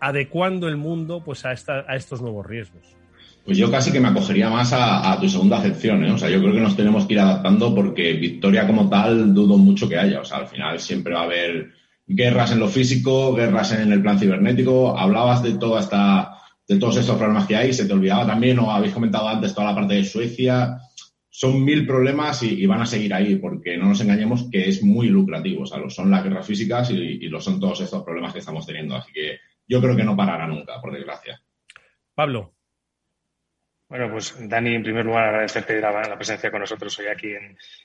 adecuando el mundo pues a, a estos nuevos riesgos. Pues yo casi que me acogería más a, tu segunda acepción, ¿eh? O sea, yo creo que nos tenemos que ir adaptando porque victoria como tal dudo mucho que haya. O sea, al final siempre va a haber guerras en lo físico, guerras en el plan cibernético. Hablabas de toda esta de todos estos problemas que hay. Se te olvidaba también, o habéis comentado antes, toda la parte de Suecia. Son mil problemas y, van a seguir ahí, porque no nos engañemos que es muy lucrativo. O sea, lo son las guerras físicas y, y lo son todos estos problemas que estamos teniendo. Así que yo creo que no parará nunca, por desgracia. Pablo. Bueno, pues Dani, en primer lugar, agradecerte la, presencia con nosotros hoy aquí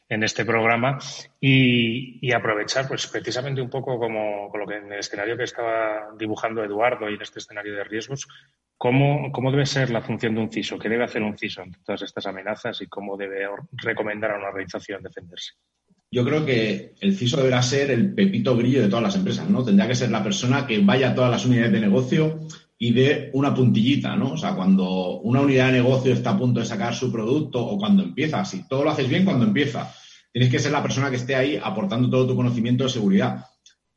en, este programa y, aprovechar, pues precisamente un poco como con lo que en el escenario que estaba dibujando Eduardo y en este escenario de riesgos, cómo, cómo debe ser la función de un CISO, qué debe hacer un CISO ante todas estas amenazas y cómo debe recomendar a una organización defenderse. Yo creo que el CISO deberá ser el pepito grillo de todas las empresas, ¿no? Tendría que ser la persona que vaya a todas las unidades de negocio y de una puntillita, ¿no? O sea, cuando una unidad de negocio está a punto de sacar su producto o cuando empieza, si todo lo haces bien cuando empieza, tienes que ser la persona que esté ahí aportando todo tu conocimiento de seguridad.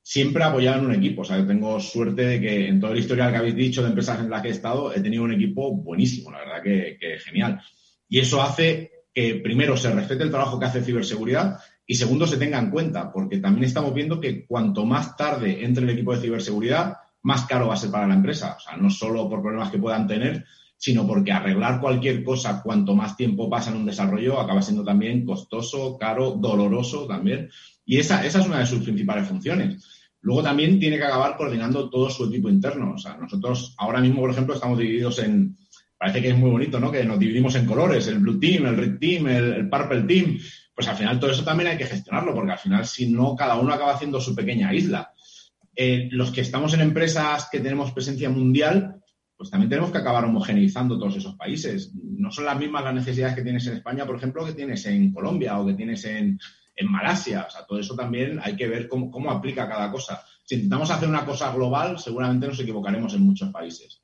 Siempre apoyado en un equipo. O sea, tengo suerte de que en toda la historia que habéis dicho de empresas en las que he estado, he tenido un equipo buenísimo, la verdad que, que genial. Y eso hace que, primero, se respete el trabajo que hace ciberseguridad y, segundo, se tenga en cuenta, porque también estamos viendo que cuanto más tarde entre el equipo de ciberseguridad, más caro va a ser para la empresa. O sea, no solo por problemas que puedan tener, sino porque arreglar cualquier cosa, cuanto más tiempo pasa en un desarrollo, acaba siendo también costoso, caro, doloroso también. Y esa, esa es una de sus principales funciones. Luego también tiene que acabar coordinando todo su equipo interno. O sea, nosotros ahora mismo, por ejemplo, estamos divididos en, parece que es muy bonito, ¿no? Que nos dividimos en colores, el blue team, el red team, el, purple team. Pues al final todo eso también hay que gestionarlo, porque al final, si no, cada uno acaba haciendo su pequeña isla. Eh, los que estamos en empresas que tenemos presencia mundial, pues también tenemos que acabar homogeneizando todos esos países. No son las mismas las necesidades que tienes en España, por ejemplo, que tienes en Colombia o que tienes en, Malasia. O sea, todo eso también hay que ver cómo, aplica cada cosa. Si intentamos hacer una cosa global, seguramente nos equivocaremos en muchos países.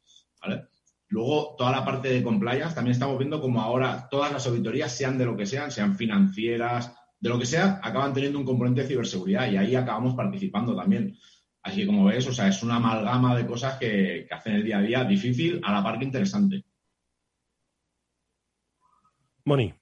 Luego, toda la parte de compliance, también estamos viendo como ahora todas las auditorías, sean de lo que sean, sean financieras, de lo que sea, acaban teniendo un componente de ciberseguridad y ahí acabamos participando también. Así que como ves, o sea, es una amalgama de cosas que, hacen el día a día difícil a la par que interesante. Moni.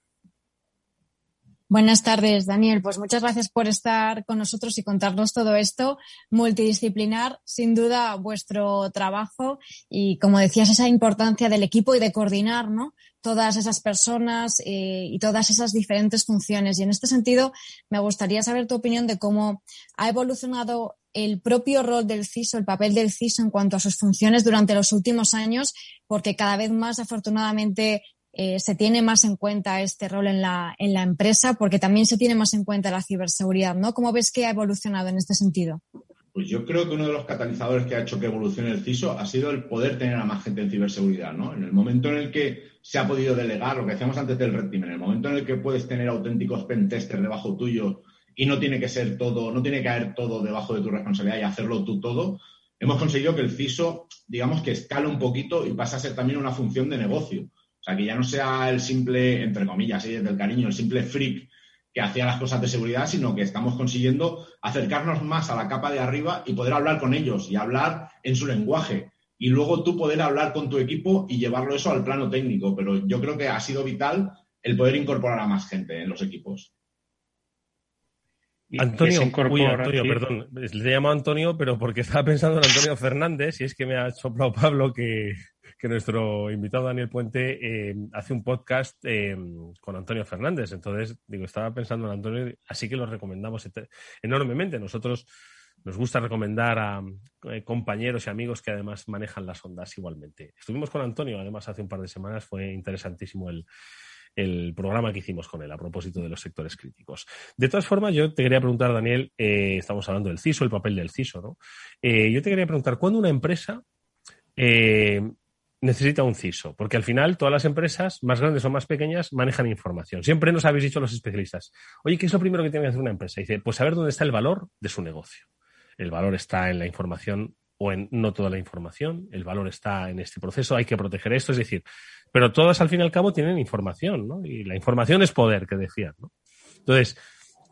Buenas tardes, Daniel. Pues muchas gracias por estar con nosotros y contarnos todo esto. Multidisciplinar, sin duda, vuestro trabajo y, como decías, esa importancia del equipo y de coordinar, ¿no? Todas esas personas eh, y todas esas diferentes funciones. Y en este sentido, me gustaría saber tu opinión de cómo ha evolucionado el propio rol del CISO, el papel del CISO en cuanto a sus funciones durante los últimos años, porque cada vez más, afortunadamente, eh, se tiene más en cuenta este rol en la, empresa, porque también se tiene más en cuenta la ciberseguridad, ¿no? ¿Cómo ves que ha evolucionado en este sentido? Pues yo creo que uno de los catalizadores que ha hecho que evolucione el CISO ha sido el poder tener a más gente en ciberseguridad, ¿no? En el momento en el que se ha podido delegar, lo que decíamos antes del red team, en el momento en el que puedes tener auténticos pentesters debajo tuyo y no tiene que ser todo, no tiene que caer todo debajo de tu responsabilidad y hacerlo tú todo, hemos conseguido que el CISO, digamos que escale un poquito y pase a ser también una función de negocio. O sea, que ya no sea el simple, entre comillas, ¿sí? desde el cariño, el simple freak que hacía las cosas de seguridad, sino que estamos consiguiendo acercarnos más a la capa de arriba y poder hablar con ellos y hablar en su lenguaje. Y luego tú poder hablar con tu equipo y llevarlo eso al plano técnico. Pero yo creo que ha sido vital el poder incorporar a más gente en los equipos. Antonio, uy, Antonio, perdón, le llamo Antonio, pero porque estaba pensando en Antonio Fernández, y es que me ha soplado Pablo que, que nuestro invitado Daniel Puente eh, hace un podcast eh, con Antonio Fernández. Entonces, digo, estaba pensando en Antonio, así que lo recomendamos enormemente. Nosotros nos gusta recomendar a eh, compañeros y amigos que además manejan las ondas igualmente. Estuvimos con Antonio, además, hace un par de semanas, fue interesantísimo el, el programa que hicimos con él a propósito de los sectores críticos. De todas formas, yo te quería preguntar, Daniel, estamos hablando del CISO, el papel del CISO, ¿no? yo te quería preguntar, ¿cuándo una empresa necesita un CISO, porque al final todas las empresas, más grandes o más pequeñas, manejan información. Siempre nos habéis dicho los especialistas, oye, ¿qué es lo primero que tiene que hacer una empresa? dice, pues saber dónde está el valor de su negocio. El valor está en la información o en no toda la información, el valor está en este proceso, hay que proteger esto, es decir, pero todas al fin y al cabo tienen información, ¿no? Y la información es poder, que decían, ¿no? Entonces,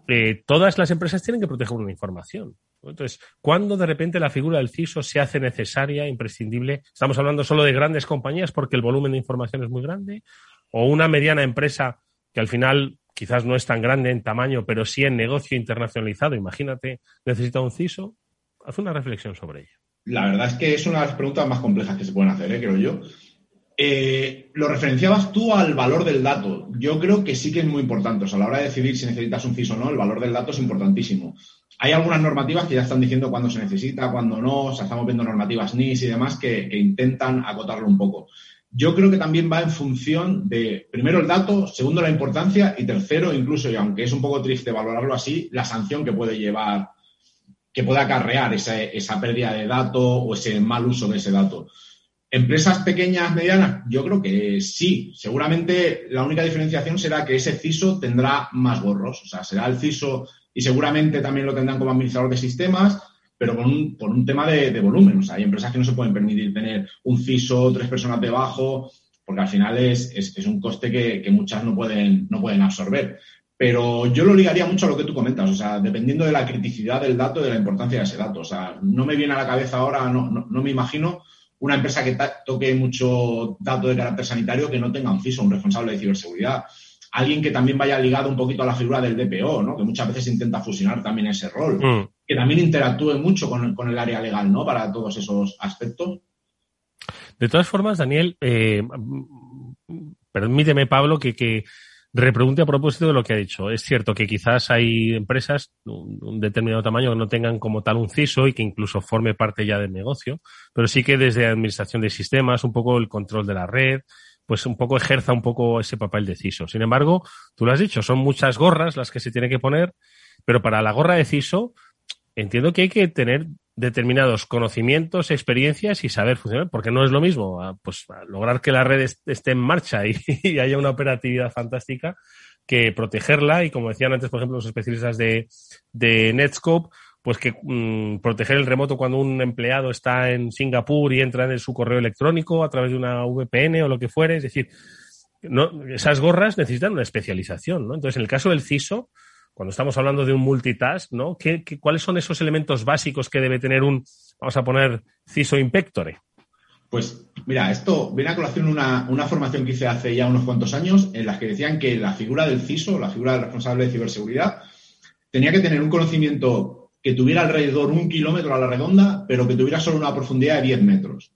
eh, todas las empresas tienen que proteger una información. Entonces, ¿cuándo de repente la figura del CISO se hace necesaria, imprescindible? ¿Estamos hablando solo de grandes compañías porque el volumen de información es muy grande? ¿O una mediana empresa que al final quizás no es tan grande en tamaño, pero sí en negocio internacionalizado? Imagínate, necesita un CISO. Haz una reflexión sobre ello. La verdad es que es una de las preguntas más complejas que se pueden hacer, ¿eh? creo yo. Eh, lo referenciabas tú al valor del dato. Yo creo que sí que es muy importante. O sea, a la hora de decidir si necesitas un CISO o no, el valor del dato es importantísimo. Hay algunas normativas que ya están diciendo cuándo se necesita, cuándo no, o sea, estamos viendo normativas NIS y demás que, intentan acotarlo un poco. Yo creo que también va en función de, primero, el dato, segundo, la importancia y tercero, incluso, y aunque es un poco triste valorarlo así, la sanción que puede llevar, que puede acarrear esa, esa pérdida de dato o ese mal uso de ese dato. Empresas pequeñas, medianas, yo creo que sí. Seguramente la única diferenciación será que ese CISO tendrá más gorros. O sea, será el CISO y seguramente también lo tendrán como administrador de sistemas, pero por un, por un tema de, volumen. O sea, hay empresas que no se pueden permitir tener un CISO, tres personas debajo, porque al final es, es, un coste que, muchas no pueden, no pueden absorber. Pero yo lo ligaría mucho a lo que tú comentas, o sea, dependiendo de la criticidad del dato y de la importancia de ese dato. O sea, no me viene a la cabeza ahora, no, no, me imagino una empresa que toque mucho dato de carácter sanitario que no tenga un CISO, un responsable de ciberseguridad alguien que también vaya ligado un poquito a la figura del DPO, ¿no? Que muchas veces intenta fusionar también ese rol. Mm. Que también interactúe mucho con, el área legal, ¿no? Para todos esos aspectos. De todas formas, Daniel, eh, permíteme, Pablo, que, que repregunte a propósito de lo que ha dicho. Es cierto que quizás hay empresas de un determinado tamaño que no tengan como tal un CISO y que incluso forme parte ya del negocio, pero sí que desde administración de sistemas, un poco el control de la red, pues un poco ejerza un poco ese papel de CISO. Sin embargo, tú lo has dicho, son muchas gorras las que se tiene que poner, pero para la gorra de CISO entiendo que hay que tener determinados conocimientos, experiencias y saber funcionar, porque no es lo mismo ah, pues, lograr que la red esté en marcha y, haya una operatividad fantástica que protegerla y como decían antes, por ejemplo, los especialistas de, de Netscope, pues que mm, proteger el remoto cuando un empleado está en Singapur y entra en su correo electrónico a través de una VPN o lo que fuere. Es decir, no, esas gorras necesitan una especialización, ¿no? Entonces, en el caso del CISO, cuando estamos hablando de un multitask, ¿no? ¿Qué, cuáles son esos elementos básicos que debe tener un, vamos a poner, CISO Inspectore? Pues mira, esto viene a colación una, una formación que hice hace ya unos cuantos años en las que decían que la figura del CISO, la figura del responsable de ciberseguridad, tenía que tener un conocimiento que tuviera alrededor un kilómetro a la redonda, pero que tuviera solo una profundidad de 10 metros.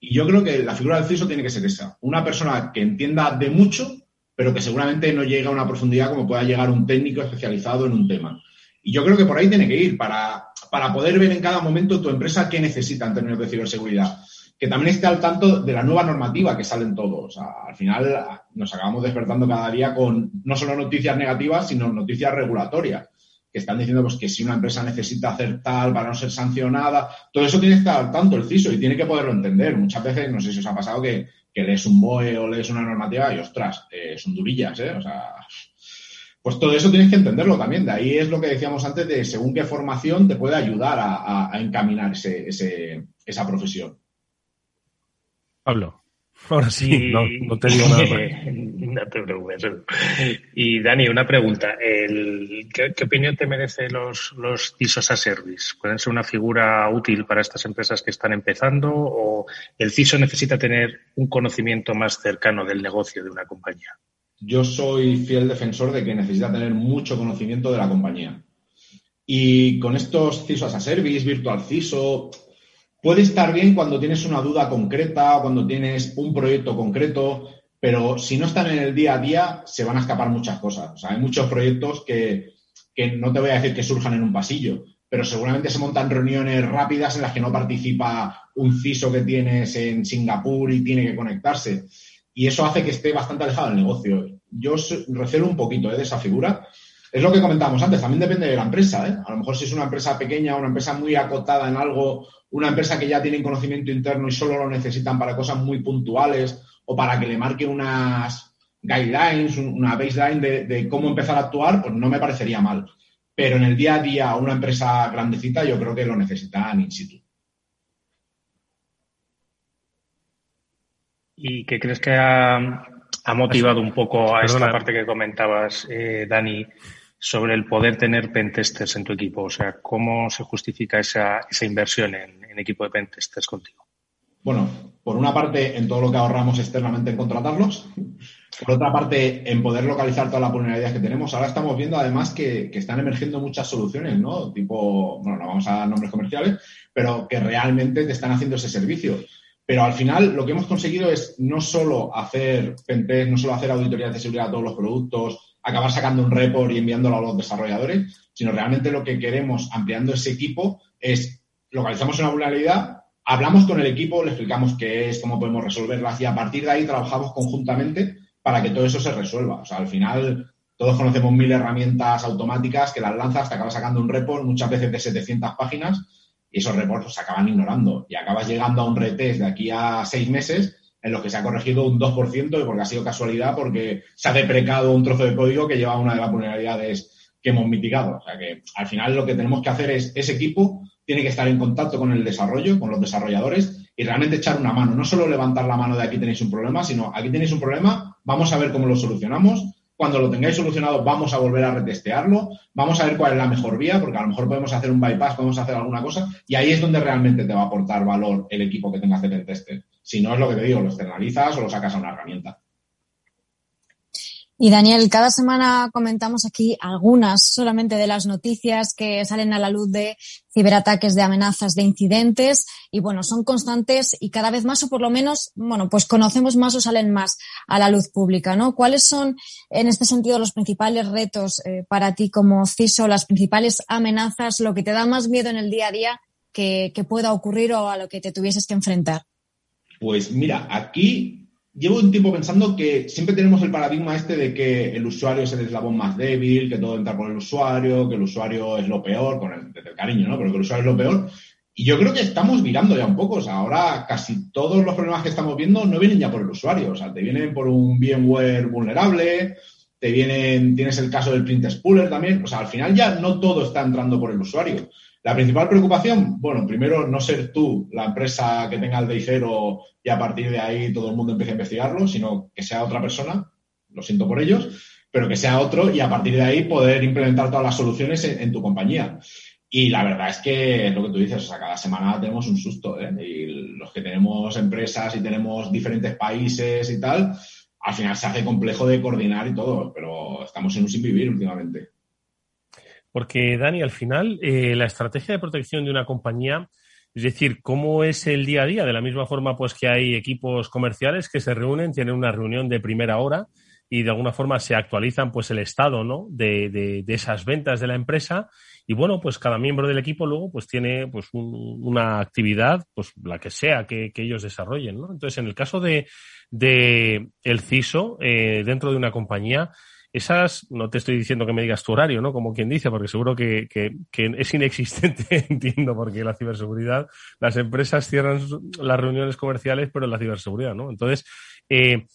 Y yo creo que la figura del CISO tiene que ser esa. Una persona que entienda de mucho, pero que seguramente no llega a una profundidad como pueda llegar un técnico especializado en un tema. Y yo creo que por ahí tiene que ir para, para poder ver en cada momento tu empresa qué necesita en términos de ciberseguridad. Que también esté al tanto de la nueva normativa que salen todos. al final nos acabamos despertando cada día con no solo noticias negativas, sino noticias regulatorias que están diciendo pues, que si una empresa necesita hacer tal para no ser sancionada, todo eso tiene que estar tanto el CISO y tiene que poderlo entender. Muchas veces, no sé si os ha pasado que, que lees un BOE o lees una normativa y ostras, eh, son durillas, ¿eh? O sea, pues todo eso tienes que entenderlo también. De ahí es lo que decíamos antes de según qué formación te puede ayudar a, encaminar esa profesión. Pablo. Ahora sí, no, te digo nada. no te preocupes. Y Dani, una pregunta. ¿qué, opinión te merecen los, los CISOs a service? ¿Pueden ser una figura útil para estas empresas que están empezando o el CISO necesita tener un conocimiento más cercano del negocio de una compañía? yo soy fiel defensor de que necesita tener mucho conocimiento de la compañía. Y con estos CISO as a service, virtual CISO, puede estar bien cuando tienes una duda concreta o cuando tienes un proyecto concreto, pero si no están en el día a día, se van a escapar muchas cosas. Hay muchos proyectos que, que no te voy a decir que surjan en un pasillo, pero seguramente se montan reuniones rápidas en las que no participa un CISO que tienes en Singapur y tiene que conectarse y eso hace que esté bastante alejado del negocio. Yo recelo un poquito ¿eh? de esa figura. Es lo que comentábamos antes, también depende de la empresa. ¿eh? A lo mejor si es una empresa pequeña, una empresa muy acotada en algo, una empresa que ya tiene conocimiento interno y solo lo necesitan para cosas muy puntuales o para que le marquen unas guidelines, una baseline de, de cómo empezar a actuar, pues no me parecería mal. Pero en el día a día, una empresa grandecita, yo creo que lo necesitan in situ. ¿Y qué crees que ha, motivado un poco a esta parte que comentabas, eh, Dani, sobre el poder tener pentesters en tu equipo? O sea, ¿cómo se justifica esa, esa inversión en, equipo de pentesters contigo? Bueno, por una parte, en todo lo que ahorramos externamente en contratarlos. Por otra parte, en poder localizar todas las vulnerabilidades que tenemos. Ahora estamos viendo además que, que, están emergiendo muchas soluciones, ¿no? Tipo, bueno, no vamos a dar nombres comerciales, pero que realmente te están haciendo ese servicio. Pero al final lo que hemos conseguido es no solo hacer pentest, no solo hacer auditorías de seguridad a todos los productos, acabar sacando un report y enviándolo a los desarrolladores, sino realmente lo que queremos ampliando ese equipo es localizamos una vulnerabilidad, hablamos con el equipo, le explicamos qué es, cómo podemos resolverla y a partir de ahí trabajamos conjuntamente para que todo eso se resuelva. O sea, al final todos conocemos mil herramientas automáticas que las lanzas, te acabas sacando un report, muchas veces de 700 páginas, y esos reportes se acaban ignorando y acabas llegando a un retest de aquí a seis meses en los que se ha corregido un 2% porque ha sido casualidad porque se ha deprecado un trozo de código que lleva una de las vulnerabilidades que hemos mitigado. O sea que al final lo que tenemos que hacer es ese equipo tiene que estar en contacto con el desarrollo, con los desarrolladores y realmente echar una mano. No solo levantar la mano de aquí tenéis un problema, sino aquí tenéis un problema, vamos a ver cómo lo solucionamos cuando lo tengáis solucionado, vamos a volver a retestearlo, vamos a ver cuál es la mejor vía, porque a lo mejor podemos hacer un bypass, podemos hacer alguna cosa, y ahí es donde realmente te va a aportar valor el equipo que tengas de pentester. Si no es lo que te digo, lo externalizas o lo sacas a una herramienta. Y Daniel, cada semana comentamos aquí algunas solamente de las noticias que salen a la luz de ciberataques, de amenazas, de incidentes y bueno, son constantes y cada vez más o por lo menos, bueno, pues conocemos más o salen más a la luz pública, ¿no? ¿Cuáles son en este sentido los principales retos eh, para ti como CISO, las principales amenazas, lo que te da más miedo en el día a día que, que pueda ocurrir o a lo que te tuvieses que enfrentar? Pues mira, aquí llevo un tiempo pensando que siempre tenemos el paradigma este de que el usuario es el eslabón más débil, que todo entra por el usuario, que el usuario es lo peor, con el, desde el cariño, ¿no? Pero que el usuario es lo peor. Y yo creo que estamos virando ya un poco. O sea, ahora casi todos los problemas que estamos viendo no vienen ya por el usuario. O sea, te vienen por un VMware vulnerable, te vienen, tienes el caso del print spooler también. O sea, al final ya no todo está entrando por el usuario. La principal preocupación, bueno, primero no ser tú la empresa que tenga el day cero y a partir de ahí todo el mundo empiece a investigarlo, sino que sea otra persona, lo siento por ellos, pero que sea otro y a partir de ahí poder implementar todas las soluciones en, tu compañía. Y la verdad es que es lo que tú dices, o sea, cada semana tenemos un susto, ¿eh? Y los que tenemos empresas y tenemos diferentes países y tal, al final se hace complejo de coordinar y todo, pero estamos en un sin vivir últimamente. Porque, Dani, al final, eh, la estrategia de protección de una compañía, es decir, cómo es el día a día, de la misma forma pues que hay equipos comerciales que se reúnen, tienen una reunión de primera hora y de alguna forma se actualizan pues el estado ¿no? de, de, esas ventas de la empresa y bueno pues cada miembro del equipo luego pues tiene pues una actividad pues la que sea que, ellos desarrollen entonces en el caso de, de el CISO eh, dentro de una compañía esas, no te estoy diciendo que me digas tu horario, ¿no? Como quien dice, porque seguro que, es inexistente, entiendo, porque la ciberseguridad, las empresas cierran las reuniones comerciales, pero la ciberseguridad, ¿no? Entonces, eh,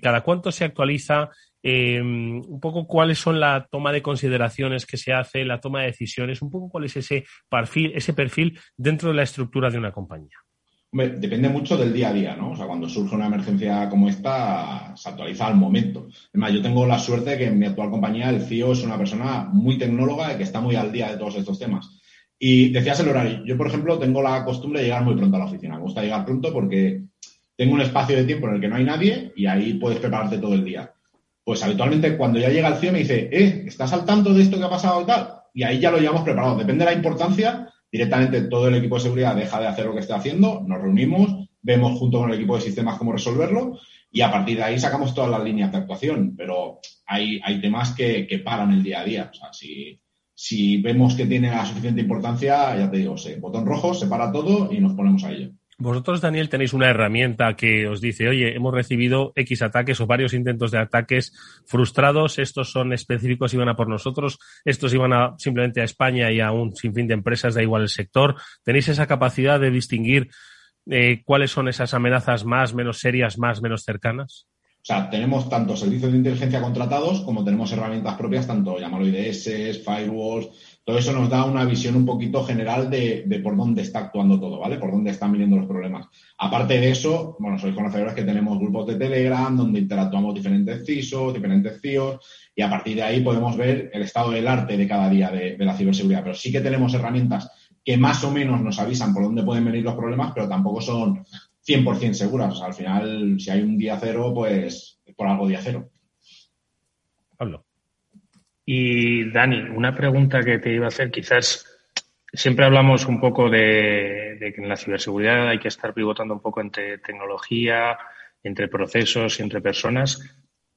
¿cada cuánto se actualiza? Eh, un poco cuáles son la toma de consideraciones que se hace, la toma de decisiones, un poco cuál es ese perfil, ese perfil dentro de la estructura de una compañía depende mucho del día a día, ¿no? O sea, cuando surge una emergencia como esta, se actualiza al momento. Es más, yo tengo la suerte de que en mi actual compañía el CEO es una persona muy tecnóloga y que está muy al día de todos estos temas. Y decías el horario. Yo, por ejemplo, tengo la costumbre de llegar muy pronto a la oficina. Me gusta llegar pronto porque tengo un espacio de tiempo en el que no hay nadie y ahí puedes prepararte todo el día. Pues habitualmente cuando ya llega el CEO me dice, eh, ¿estás al tanto de esto que ha pasado y tal? Y ahí ya lo llevamos preparado. Depende de la importancia, directamente todo el equipo de seguridad deja de hacer lo que está haciendo, nos reunimos, vemos junto con el equipo de sistemas cómo resolverlo y a partir de ahí sacamos todas las líneas de actuación. Pero hay, hay temas que, paran el día a día. O sea, si, si vemos que tiene la suficiente importancia, ya te digo, se, botón rojo, se para todo y nos ponemos a ello. Vosotros, Daniel, tenéis una herramienta que os dice, oye, hemos recibido X ataques o varios intentos de ataques frustrados, estos son específicos y van a por nosotros, estos iban a, simplemente a España y a un sinfín de empresas, da igual el sector. ¿Tenéis esa capacidad de distinguir eh, cuáles son esas amenazas más, menos serias, más, menos cercanas? O sea, tenemos tanto servicios de inteligencia contratados como tenemos herramientas propias, tanto llámalo IDS, firewalls, todo eso nos da una visión un poquito general de, por dónde está actuando todo, ¿vale? Por dónde están viniendo los problemas. Aparte de eso, bueno, sois conocedores que tenemos grupos de Telegram donde interactuamos diferentes CISOs, diferentes CIOs, y a partir de ahí podemos ver el estado del arte de cada día de, la ciberseguridad. Pero sí que tenemos herramientas que más o menos nos avisan por dónde pueden venir los problemas, pero tampoco son 100% seguras. Al final, si hay un día cero, pues por algo día cero. Pablo. Y Dani, una pregunta que te iba a hacer, quizás siempre hablamos un poco de, que en la ciberseguridad hay que estar pivotando un poco entre tecnología, entre procesos y entre personas.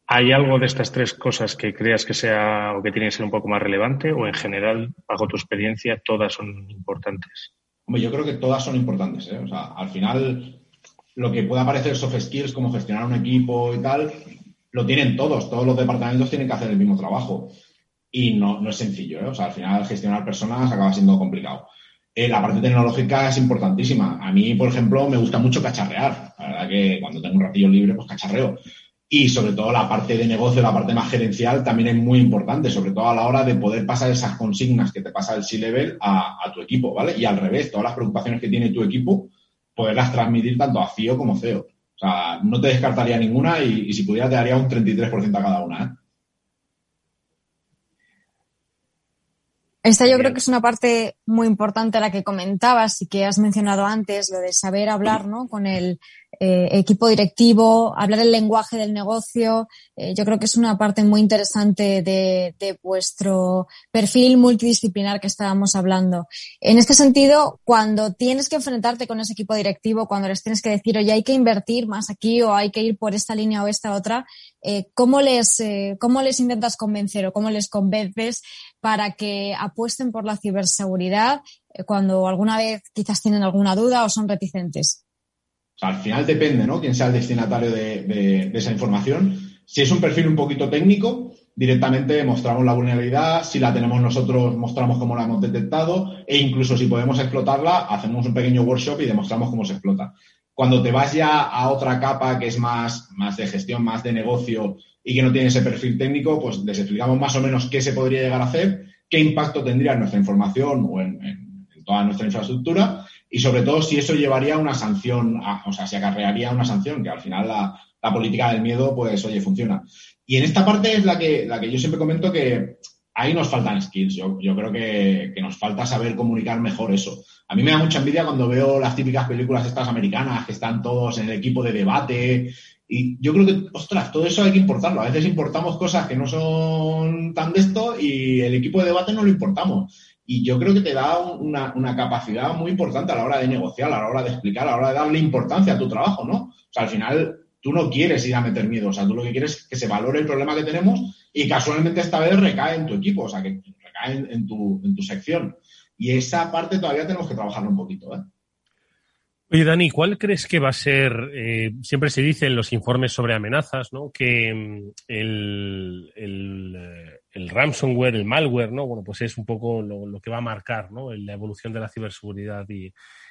¿Hay algo de estas tres cosas que creas que sea o que tiene que ser un poco más relevante o en general, bajo tu experiencia, todas son importantes? Hombre, yo creo que todas son importantes. ¿eh? O sea, al final, lo que pueda parecer soft skills como gestionar un equipo y tal, lo tienen todos. Todos los departamentos tienen que hacer el mismo trabajo y no, no es sencillo. ¿eh? O sea, al final gestionar personas acaba siendo complicado. Eh, la parte tecnológica es importantísima. A mí, por ejemplo, me gusta mucho cacharrear. La verdad que cuando tengo un ratillo libre, pues cacharreo. Y sobre todo la parte de negocio, la parte más gerencial, también es muy importante, sobre todo a la hora de poder pasar esas consignas que te pasa el C-Level a, tu equipo, ¿vale? Y al revés, todas las preocupaciones que tiene tu equipo, poderlas transmitir tanto a CIO como CEO. O sea, no te descartaría ninguna y, y si pudiera te daría un 33% a cada una, ¿eh? Esta yo creo que es una parte muy importante la que comentabas y que has mencionado antes, lo de saber hablar ¿no? con el eh, equipo directivo, hablar el lenguaje del negocio. Eh, yo creo que es una parte muy interesante de, de, vuestro perfil multidisciplinar que estábamos hablando. En este sentido, cuando tienes que enfrentarte con ese equipo directivo, cuando les tienes que decir, oye, hay que invertir más aquí o hay que ir por esta línea o esta otra, eh, ¿cómo, les, eh, ¿cómo les intentas convencer o cómo les convences para que apuesten por la ciberseguridad eh, cuando alguna vez quizás tienen alguna duda o son reticentes? Al final depende, ¿no? Quién sea el destinatario de, esa información. Si es un perfil un poquito técnico, directamente mostramos la vulnerabilidad, si la tenemos nosotros mostramos cómo la hemos detectado e incluso si podemos explotarla, hacemos un pequeño workshop y demostramos cómo se explota. Cuando te vas ya a otra capa que es más, más de gestión, más de negocio y que no tiene ese perfil técnico, pues les explicamos más o menos qué se podría llegar a hacer, qué impacto tendría en nuestra información o en toda nuestra infraestructura y sobre todo si eso llevaría a una sanción, o sea, si acarrearía una sanción, que al final la, política del miedo, pues, oye, funciona. Y en esta parte es la que, la que yo siempre comento que ahí nos faltan skills. Yo, yo creo que, que, nos falta saber comunicar mejor eso. A mí me da mucha envidia cuando veo las típicas películas estas americanas que están todos en el equipo de debate. Y yo creo que, ostras, todo eso hay que importarlo. A veces importamos cosas que no son tan de esto y el equipo de debate no lo importamos. Y yo creo que te da una, una, capacidad muy importante a la hora de negociar, a la hora de explicar, a la hora de darle importancia a tu trabajo, ¿no? O sea, al final tú no quieres ir a meter miedo, o sea, tú lo que quieres es que se valore el problema que tenemos y casualmente esta vez recae en tu equipo, o sea, que recae en, tu, en tu sección. Y esa parte todavía tenemos que trabajarlo un poquito, ¿eh? Oye, Dani, ¿cuál crees que va a ser? Eh, siempre se dice en los informes sobre amenazas, ¿no? Que mm, el, el, el, ransomware, el malware, ¿no? Bueno, pues es un poco lo, que va a marcar, ¿no? La evolución de la ciberseguridad y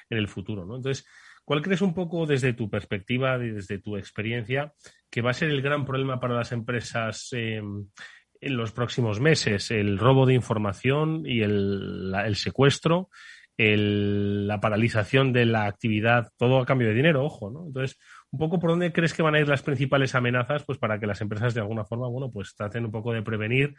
en el futuro, ¿no? Entonces, ¿cuál crees un poco desde tu perspectiva y desde tu experiencia que va a ser el gran problema para las empresas eh, en los próximos meses? El robo de información y el, la, el secuestro el, la paralización de la actividad, todo a cambio de dinero, ojo, ¿no? Entonces, un poco por dónde crees que van a ir las principales amenazas, pues para que las empresas de alguna forma, bueno, pues traten un poco de prevenir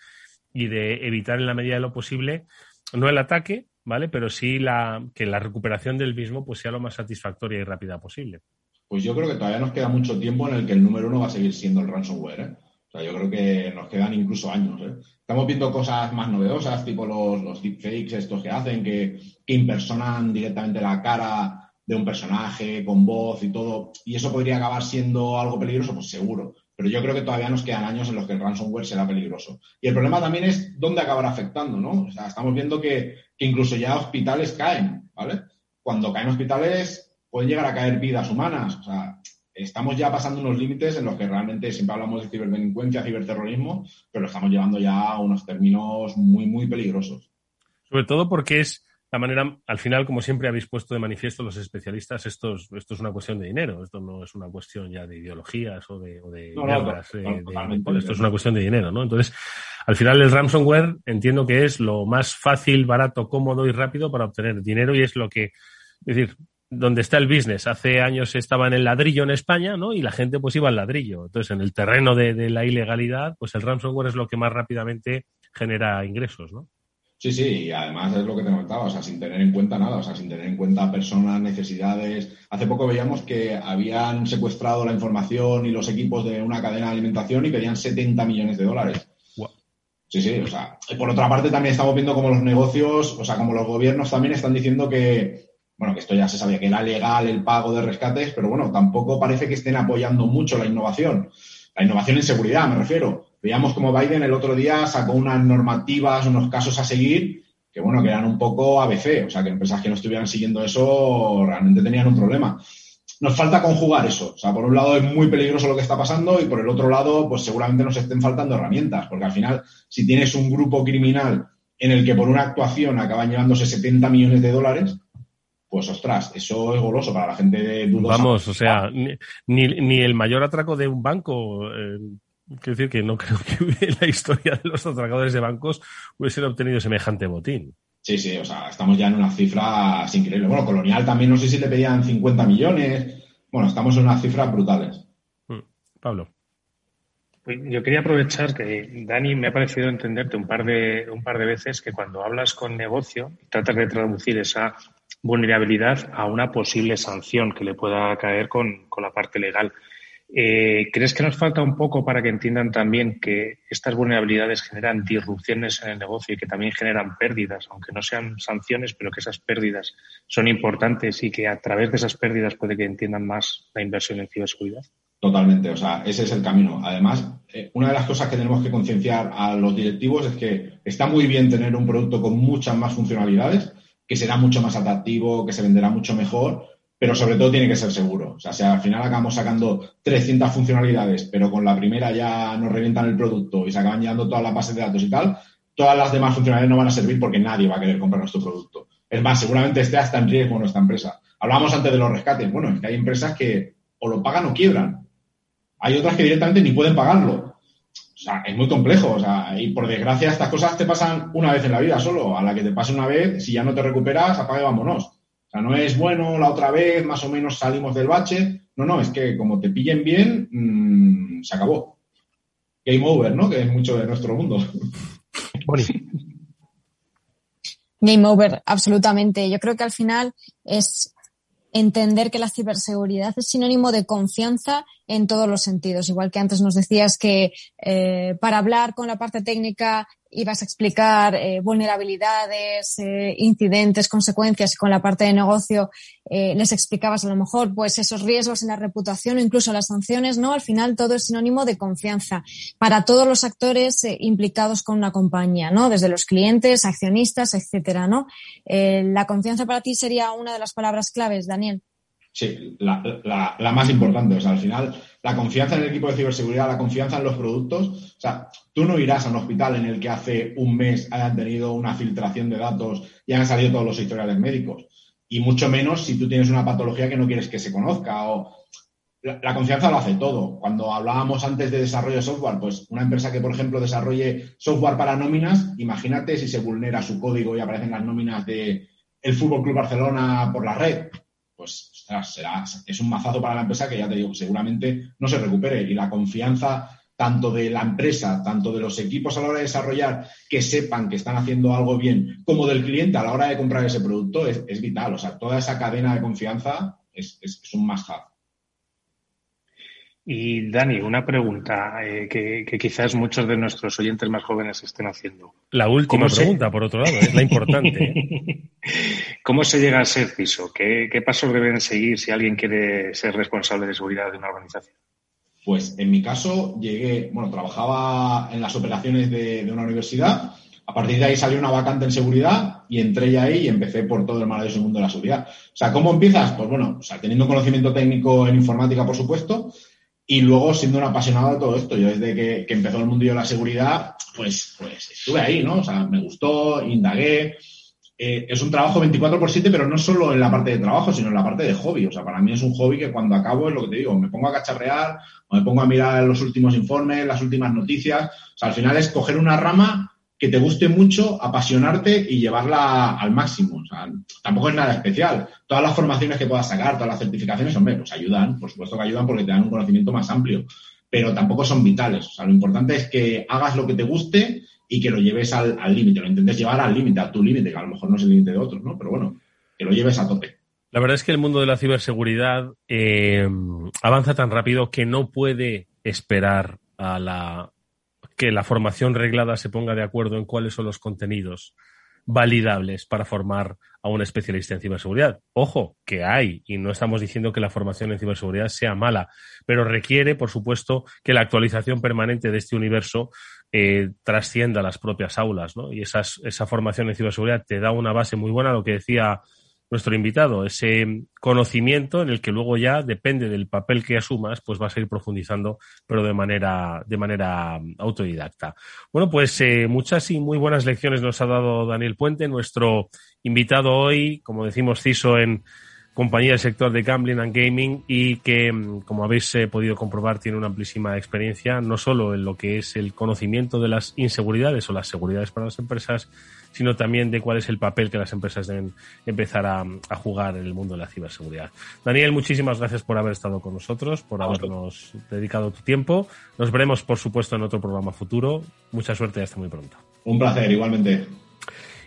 y de evitar en la medida de lo posible, no el ataque, ¿vale? Pero sí la, que la recuperación del mismo pues sea lo más satisfactoria y rápida posible. Pues yo creo que todavía nos queda mucho tiempo en el que el número uno va a seguir siendo el ransomware, ¿eh? O sea, yo creo que nos quedan incluso años, ¿eh? Estamos viendo cosas más novedosas, tipo los, los deepfakes estos que hacen, que, que impersonan directamente la cara de un personaje con voz y todo, y eso podría acabar siendo algo peligroso, pues seguro. Pero yo creo que todavía nos quedan años en los que el ransomware será peligroso. Y el problema también es dónde acabará afectando, ¿no? O sea, estamos viendo que, que incluso ya hospitales caen, ¿vale? Cuando caen hospitales pueden llegar a caer vidas humanas. O sea, estamos ya pasando unos límites en los que realmente siempre hablamos de ciberdelincuencia, ciberterrorismo, pero lo estamos llevando ya a unos términos muy, muy peligrosos. Sobre todo porque es la manera, al final, como siempre habéis puesto de manifiesto los especialistas, esto es, esto es una cuestión de dinero, esto no es una cuestión ya de ideologías o de, o de no, guerras, no, eh, de, esto es una cuestión de dinero, ¿no? Entonces, al final el ransomware entiendo que es lo más fácil, barato, cómodo y rápido para obtener dinero y es lo que, es decir, donde está el business. Hace años estaba en el ladrillo en España, ¿no? Y la gente pues iba al ladrillo. Entonces, en el terreno de, de la ilegalidad, pues el ransomware es lo que más rápidamente genera ingresos, ¿no? Sí, sí, y además es lo que te comentaba, o sea, sin tener en cuenta nada, o sea, sin tener en cuenta personas, necesidades. Hace poco veíamos que habían secuestrado la información y los equipos de una cadena de alimentación y pedían 70 millones de dólares. Wow. Sí, sí, o sea, por otra parte también estamos viendo como los negocios, o sea, como los gobiernos también están diciendo que, bueno, que esto ya se sabía que era legal el pago de rescates, pero bueno, tampoco parece que estén apoyando mucho la innovación. La innovación en seguridad, me refiero. Veíamos como Biden el otro día sacó unas normativas, unos casos a seguir, que bueno, que eran un poco ABC, o sea, que empresas que no estuvieran siguiendo eso realmente tenían un problema. Nos falta conjugar eso. O sea, por un lado es muy peligroso lo que está pasando y por el otro lado, pues seguramente nos estén faltando herramientas, porque al final, si tienes un grupo criminal en el que por una actuación acaban llevándose 70 millones de dólares, pues ostras, eso es goloso para la gente de dudosa. Vamos, o sea, ni, el mayor atraco de un banco, eh, quiero decir que no creo que en la historia de los atracadores de bancos hubiesen obtenido semejante botín. Sí, sí, o sea, estamos ya en unas cifras increíbles. Bueno, Colonial también no sé si le pedían 50 millones. Bueno, estamos en unas cifras brutales. Pablo. Pues Yo quería aprovechar que, Dani, me ha parecido entenderte un par de, un par de veces que cuando hablas con negocio, tratas de traducir esa vulnerabilidad a una posible sanción que le pueda caer con, con la parte legal. Eh, ¿Crees que nos falta un poco para que entiendan también que estas vulnerabilidades generan disrupciones en el negocio y que también generan pérdidas, aunque no sean sanciones, pero que esas pérdidas son importantes y que a través de esas pérdidas puede que entiendan más la inversión en ciberseguridad? Totalmente, o sea, ese es el camino. Además, eh, una de las cosas que tenemos que concienciar a los directivos es que está muy bien tener un producto con muchas más funcionalidades, que será mucho más atractivo, que se venderá mucho mejor, pero sobre todo tiene que ser seguro. O sea, si al final acabamos sacando 300 funcionalidades, pero con la primera ya nos revientan el producto y se acaban llevando todas las bases de datos y tal, todas las demás funcionalidades no van a servir porque nadie va a querer comprar nuestro producto. Es más, seguramente esté hasta en riesgo nuestra empresa. Hablábamos antes de los rescates. Bueno, es que hay empresas que o lo pagan o quiebran. Hay otras que directamente ni pueden pagarlo. O sea, es muy complejo. O sea, y por desgracia estas cosas te pasan una vez en la vida solo. A la que te pase una vez, si ya no te recuperas, apague vámonos. O sea, no es bueno, la otra vez más o menos salimos del bache. No, no, es que como te pillen bien, mmm, se acabó. Game over, ¿no? Que es mucho de nuestro mundo. Game over, absolutamente. Yo creo que al final es entender que la ciberseguridad es sinónimo de confianza en todos los sentidos. Igual que antes nos decías que eh, para hablar con la parte técnica ibas a explicar eh, vulnerabilidades, eh, incidentes, consecuencias y con la parte de negocio eh, les explicabas a lo mejor pues esos riesgos en la reputación o incluso las sanciones, ¿no? Al final todo es sinónimo de confianza para todos los actores eh, implicados con una compañía, ¿no? Desde los clientes, accionistas, etcétera, ¿no? La confianza para ti sería una de las palabras claves, Daniel. Sí, la, la, más importante. O sea, al final, la confianza en el equipo de ciberseguridad, la confianza en los productos. O sea, tú no irás a un hospital en el que hace un mes hayan tenido una filtración de datos y han salido todos los historiales médicos. Y mucho menos si tú tienes una patología que no quieres que se conozca. O la, confianza lo hace todo. Cuando hablábamos antes de desarrollo de software, pues una empresa que, por ejemplo, desarrolle software para nóminas, imagínate si se vulnera su código y aparecen las nóminas de el Fútbol Club Barcelona por la red pues será, es un mazazo para la empresa que ya te digo, seguramente no se recupere. Y la confianza tanto de la empresa, tanto de los equipos a la hora de desarrollar, que sepan que están haciendo algo bien, como del cliente a la hora de comprar ese producto, es, vital. O sea, toda esa cadena de confianza es, es, es un have. Y Dani, una pregunta eh, que, quizás muchos de nuestros oyentes más jóvenes estén haciendo. La última pregunta, por otro lado, es la importante. ¿eh? ¿Cómo se llega a ser CISO? ¿Qué, pasos deben seguir si alguien quiere ser responsable de seguridad de una organización? Pues en mi caso llegué, bueno, trabajaba en las operaciones de, de una universidad. A partir de ahí salió una vacante en seguridad y entré ya ahí y empecé por todo el maravilloso mundo de la seguridad. O sea, ¿cómo empiezas? Pues bueno, o sea, teniendo conocimiento técnico en informática, por supuesto, y luego siendo un apasionado de todo esto, yo desde que, empezó el mundo de la seguridad, pues, pues estuve ahí, ¿no? O sea, me gustó, indagué. Eh, es un trabajo 24 por 7, pero no solo en la parte de trabajo, sino en la parte de hobby. O sea, para mí es un hobby que cuando acabo es lo que te digo, me pongo a cacharrear o me pongo a mirar los últimos informes, las últimas noticias. O sea, al final es coger una rama que te guste mucho, apasionarte y llevarla al máximo. O sea, tampoco es nada especial. Todas las formaciones que puedas sacar, todas las certificaciones, hombre, pues ayudan, por supuesto que ayudan porque te dan un conocimiento más amplio, pero tampoco son vitales. O sea, lo importante es que hagas lo que te guste y que lo lleves al límite, lo intentes llevar al límite, a tu límite, que a lo mejor no es el límite de otros, ¿no? Pero bueno, que lo lleves a tope. La verdad es que el mundo de la ciberseguridad eh, avanza tan rápido que no puede esperar a la, que la formación reglada se ponga de acuerdo en cuáles son los contenidos validables para formar a un especialista en ciberseguridad. Ojo, que hay, y no estamos diciendo que la formación en ciberseguridad sea mala, pero requiere, por supuesto, que la actualización permanente de este universo eh, trascienda las propias aulas, ¿no? Y esa formación en ciberseguridad te da una base muy buena, lo que decía nuestro invitado, ese conocimiento en el que luego ya depende del papel que asumas, pues vas a ir profundizando, pero de manera, de manera autodidacta. Bueno, pues eh, muchas y muy buenas lecciones nos ha dado Daniel Puente, nuestro invitado hoy, como decimos, CISO en compañía del sector de gambling and gaming y que, mm, como habéis eh, podido comprobar, tiene una amplísima experiencia, no solo en lo que es el conocimiento de las inseguridades o las seguridades para las empresas, sino también de cuál es el papel que las empresas deben empezar a, jugar en el mundo de la ciberseguridad. Daniel, muchísimas gracias por haber estado con nosotros, por habernos dedicado tu tiempo. Nos veremos, por supuesto, en otro programa futuro. Mucha suerte y hasta muy pronto. Un placer, igualmente.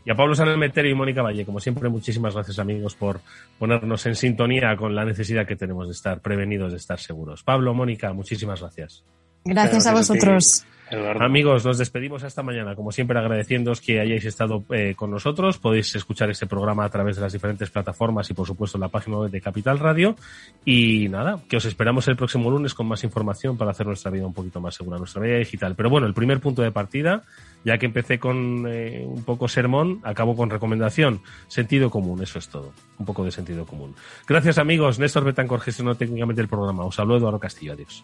Y a Pablo Sanelmeter y Mónica Valle, como siempre, muchísimas gracias amigos por ponernos en sintonía con la necesidad que tenemos de estar prevenidos, de estar seguros. Pablo, Mónica, muchísimas gracias. Gracias, a vosotros. Amigos, nos despedimos hasta mañana. Como siempre, agradeciéndoos que hayáis estado eh, con nosotros. Podéis escuchar este programa a través de las diferentes plataformas y, por supuesto, en la página web de Capital Radio. Y nada, que os esperamos el próximo lunes con más información para hacer nuestra vida un poquito más segura, nuestra vida digital. Pero bueno, el primer punto de partida, ya que empecé con eh, un poco sermón, acabo con recomendación. Sentido común, eso es todo. Un poco de sentido común. Gracias, amigos. Néstor Betancor gestionó técnicamente el programa. Os habló Eduardo Castillo. Adiós.